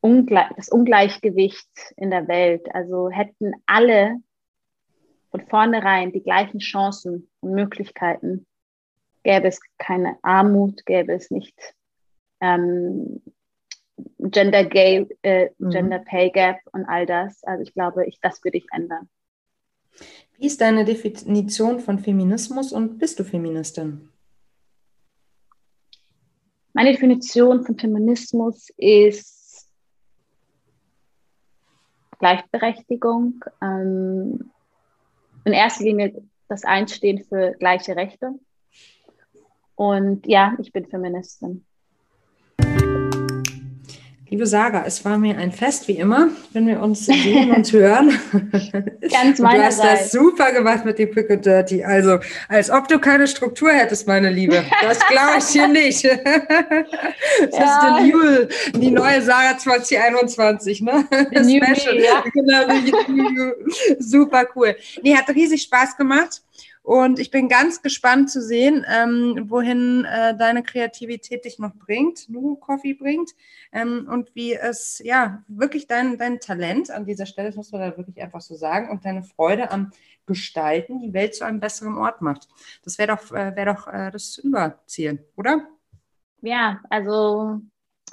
[SPEAKER 2] Ungle das Ungleichgewicht in der Welt. Also hätten alle von vornherein die gleichen Chancen und Möglichkeiten, gäbe es keine Armut, gäbe es nicht ähm, Gender, Gay, äh, mhm. Gender Pay Gap und all das. Also ich glaube, ich, das würde ich ändern.
[SPEAKER 1] Wie ist deine Definition von Feminismus und bist du Feministin?
[SPEAKER 2] Meine Definition von Feminismus ist Gleichberechtigung. Ähm, in erster Linie das Einstehen für gleiche Rechte. Und ja, ich bin Feministin.
[SPEAKER 1] Liebe Saga, es war mir ein Fest wie immer, wenn wir uns sehen und hören.
[SPEAKER 2] Ganz Du
[SPEAKER 1] hast das super gemacht mit dem Quick and Dirty. Also, als ob du keine Struktur hättest, meine Liebe. Das glaube ich dir nicht. Das ja. ist die, new, die neue Saga 2021, ne? Special. Me, ja. Genau, super cool. Nee, hat riesig Spaß gemacht. Und ich bin ganz gespannt zu sehen, ähm, wohin äh, deine Kreativität dich noch bringt, Nu Coffee bringt ähm, und wie es ja wirklich dein, dein Talent an dieser Stelle, das muss man da wirklich einfach so sagen, und deine Freude am Gestalten die Welt zu einem besseren Ort macht. Das wäre doch, äh, wär doch äh, das Überziel, oder?
[SPEAKER 2] Ja, also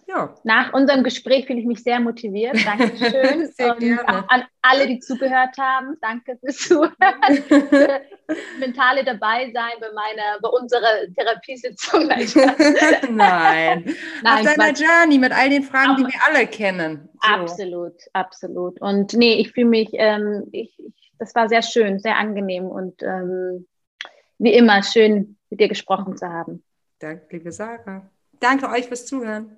[SPEAKER 2] ja. Nach unserem Gespräch fühle ich mich sehr motiviert. Dankeschön. sehr und an alle, die zugehört haben. Danke fürs Zuhören. mentale dabei sein bei meiner, bei unserer Therapiesitzung.
[SPEAKER 1] Nein. Nein. Auf deiner Journey mit all den Fragen, die wir alle kennen.
[SPEAKER 2] So. Absolut, absolut. Und nee, ich fühle mich, ähm, ich, das war sehr schön, sehr angenehm und ähm, wie immer schön, mit dir gesprochen zu haben.
[SPEAKER 1] Danke, liebe Sarah. Danke euch fürs Zuhören.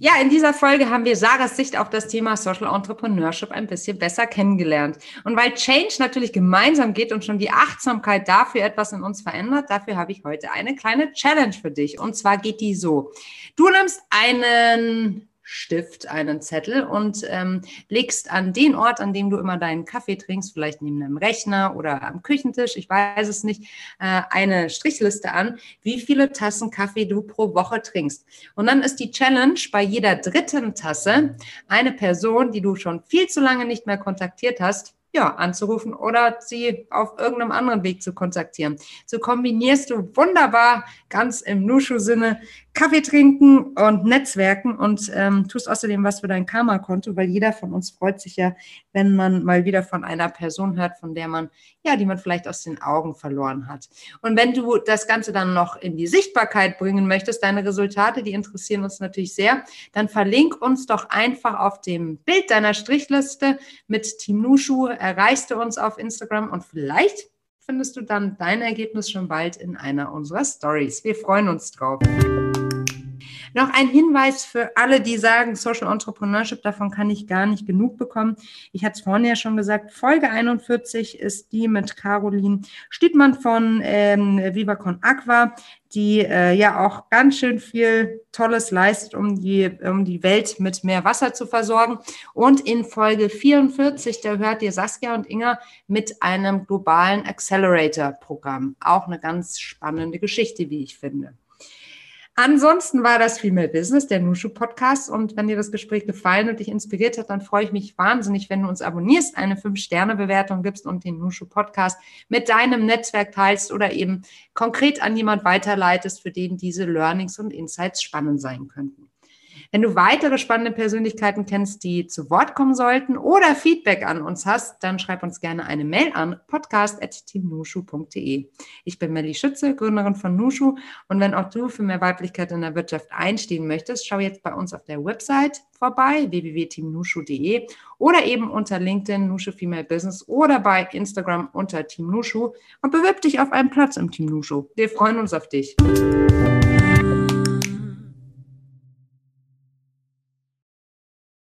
[SPEAKER 1] Ja, in dieser Folge haben wir Sarahs Sicht auf das Thema Social Entrepreneurship ein bisschen besser kennengelernt. Und weil Change natürlich gemeinsam geht und schon die Achtsamkeit dafür etwas in uns verändert, dafür habe ich heute eine kleine Challenge für dich. Und zwar geht die so. Du nimmst einen Stift, einen Zettel und ähm, legst an den Ort, an dem du immer deinen Kaffee trinkst, vielleicht neben einem Rechner oder am Küchentisch, ich weiß es nicht, äh, eine Strichliste an, wie viele Tassen Kaffee du pro Woche trinkst. Und dann ist die Challenge bei jeder dritten Tasse eine Person, die du schon viel zu lange nicht mehr kontaktiert hast, ja, anzurufen oder sie auf irgendeinem anderen Weg zu kontaktieren. So kombinierst du wunderbar ganz im Nushu-Sinne Kaffee trinken und Netzwerken und ähm, tust außerdem was für dein Karma-Konto, weil jeder von uns freut sich ja, wenn man mal wieder von einer Person hört, von der man, ja, die man vielleicht aus den Augen verloren hat. Und wenn du das Ganze dann noch in die Sichtbarkeit bringen möchtest, deine Resultate, die interessieren uns natürlich sehr, dann verlink uns doch einfach auf dem Bild deiner Strichliste mit Team Nushu, erreichst du uns auf Instagram und vielleicht findest du dann dein Ergebnis schon bald in einer unserer Stories. Wir freuen uns drauf. Noch ein Hinweis für alle, die sagen, Social Entrepreneurship, davon kann ich gar nicht genug bekommen. Ich hatte es vorhin ja schon gesagt, Folge 41 ist die mit Caroline Stüttmann von ähm, Viva Con Aqua, die äh, ja auch ganz schön viel Tolles leistet, um die, um die Welt mit mehr Wasser zu versorgen. Und in Folge 44, da hört ihr Saskia und Inga mit einem globalen Accelerator-Programm. Auch eine ganz spannende Geschichte, wie ich finde. Ansonsten war das Female Business, der Nushu Podcast. Und wenn dir das Gespräch gefallen und dich inspiriert hat, dann freue ich mich wahnsinnig, wenn du uns abonnierst, eine 5-Sterne-Bewertung gibst und den Nushu Podcast mit deinem Netzwerk teilst oder eben konkret an jemand weiterleitest, für den diese Learnings und Insights spannend sein könnten. Wenn du weitere spannende Persönlichkeiten kennst, die zu Wort kommen sollten oder Feedback an uns hast, dann schreib uns gerne eine Mail an podcast.teamnushu.de. Ich bin Melly Schütze, Gründerin von Nushu und wenn auch du für mehr Weiblichkeit in der Wirtschaft einstehen möchtest, schau jetzt bei uns auf der Website vorbei, www.teamnushu.de oder eben unter LinkedIn Nushu Female Business oder bei Instagram unter Team Nushu und bewirb dich auf einen Platz im Team Nushu. Wir freuen uns auf dich.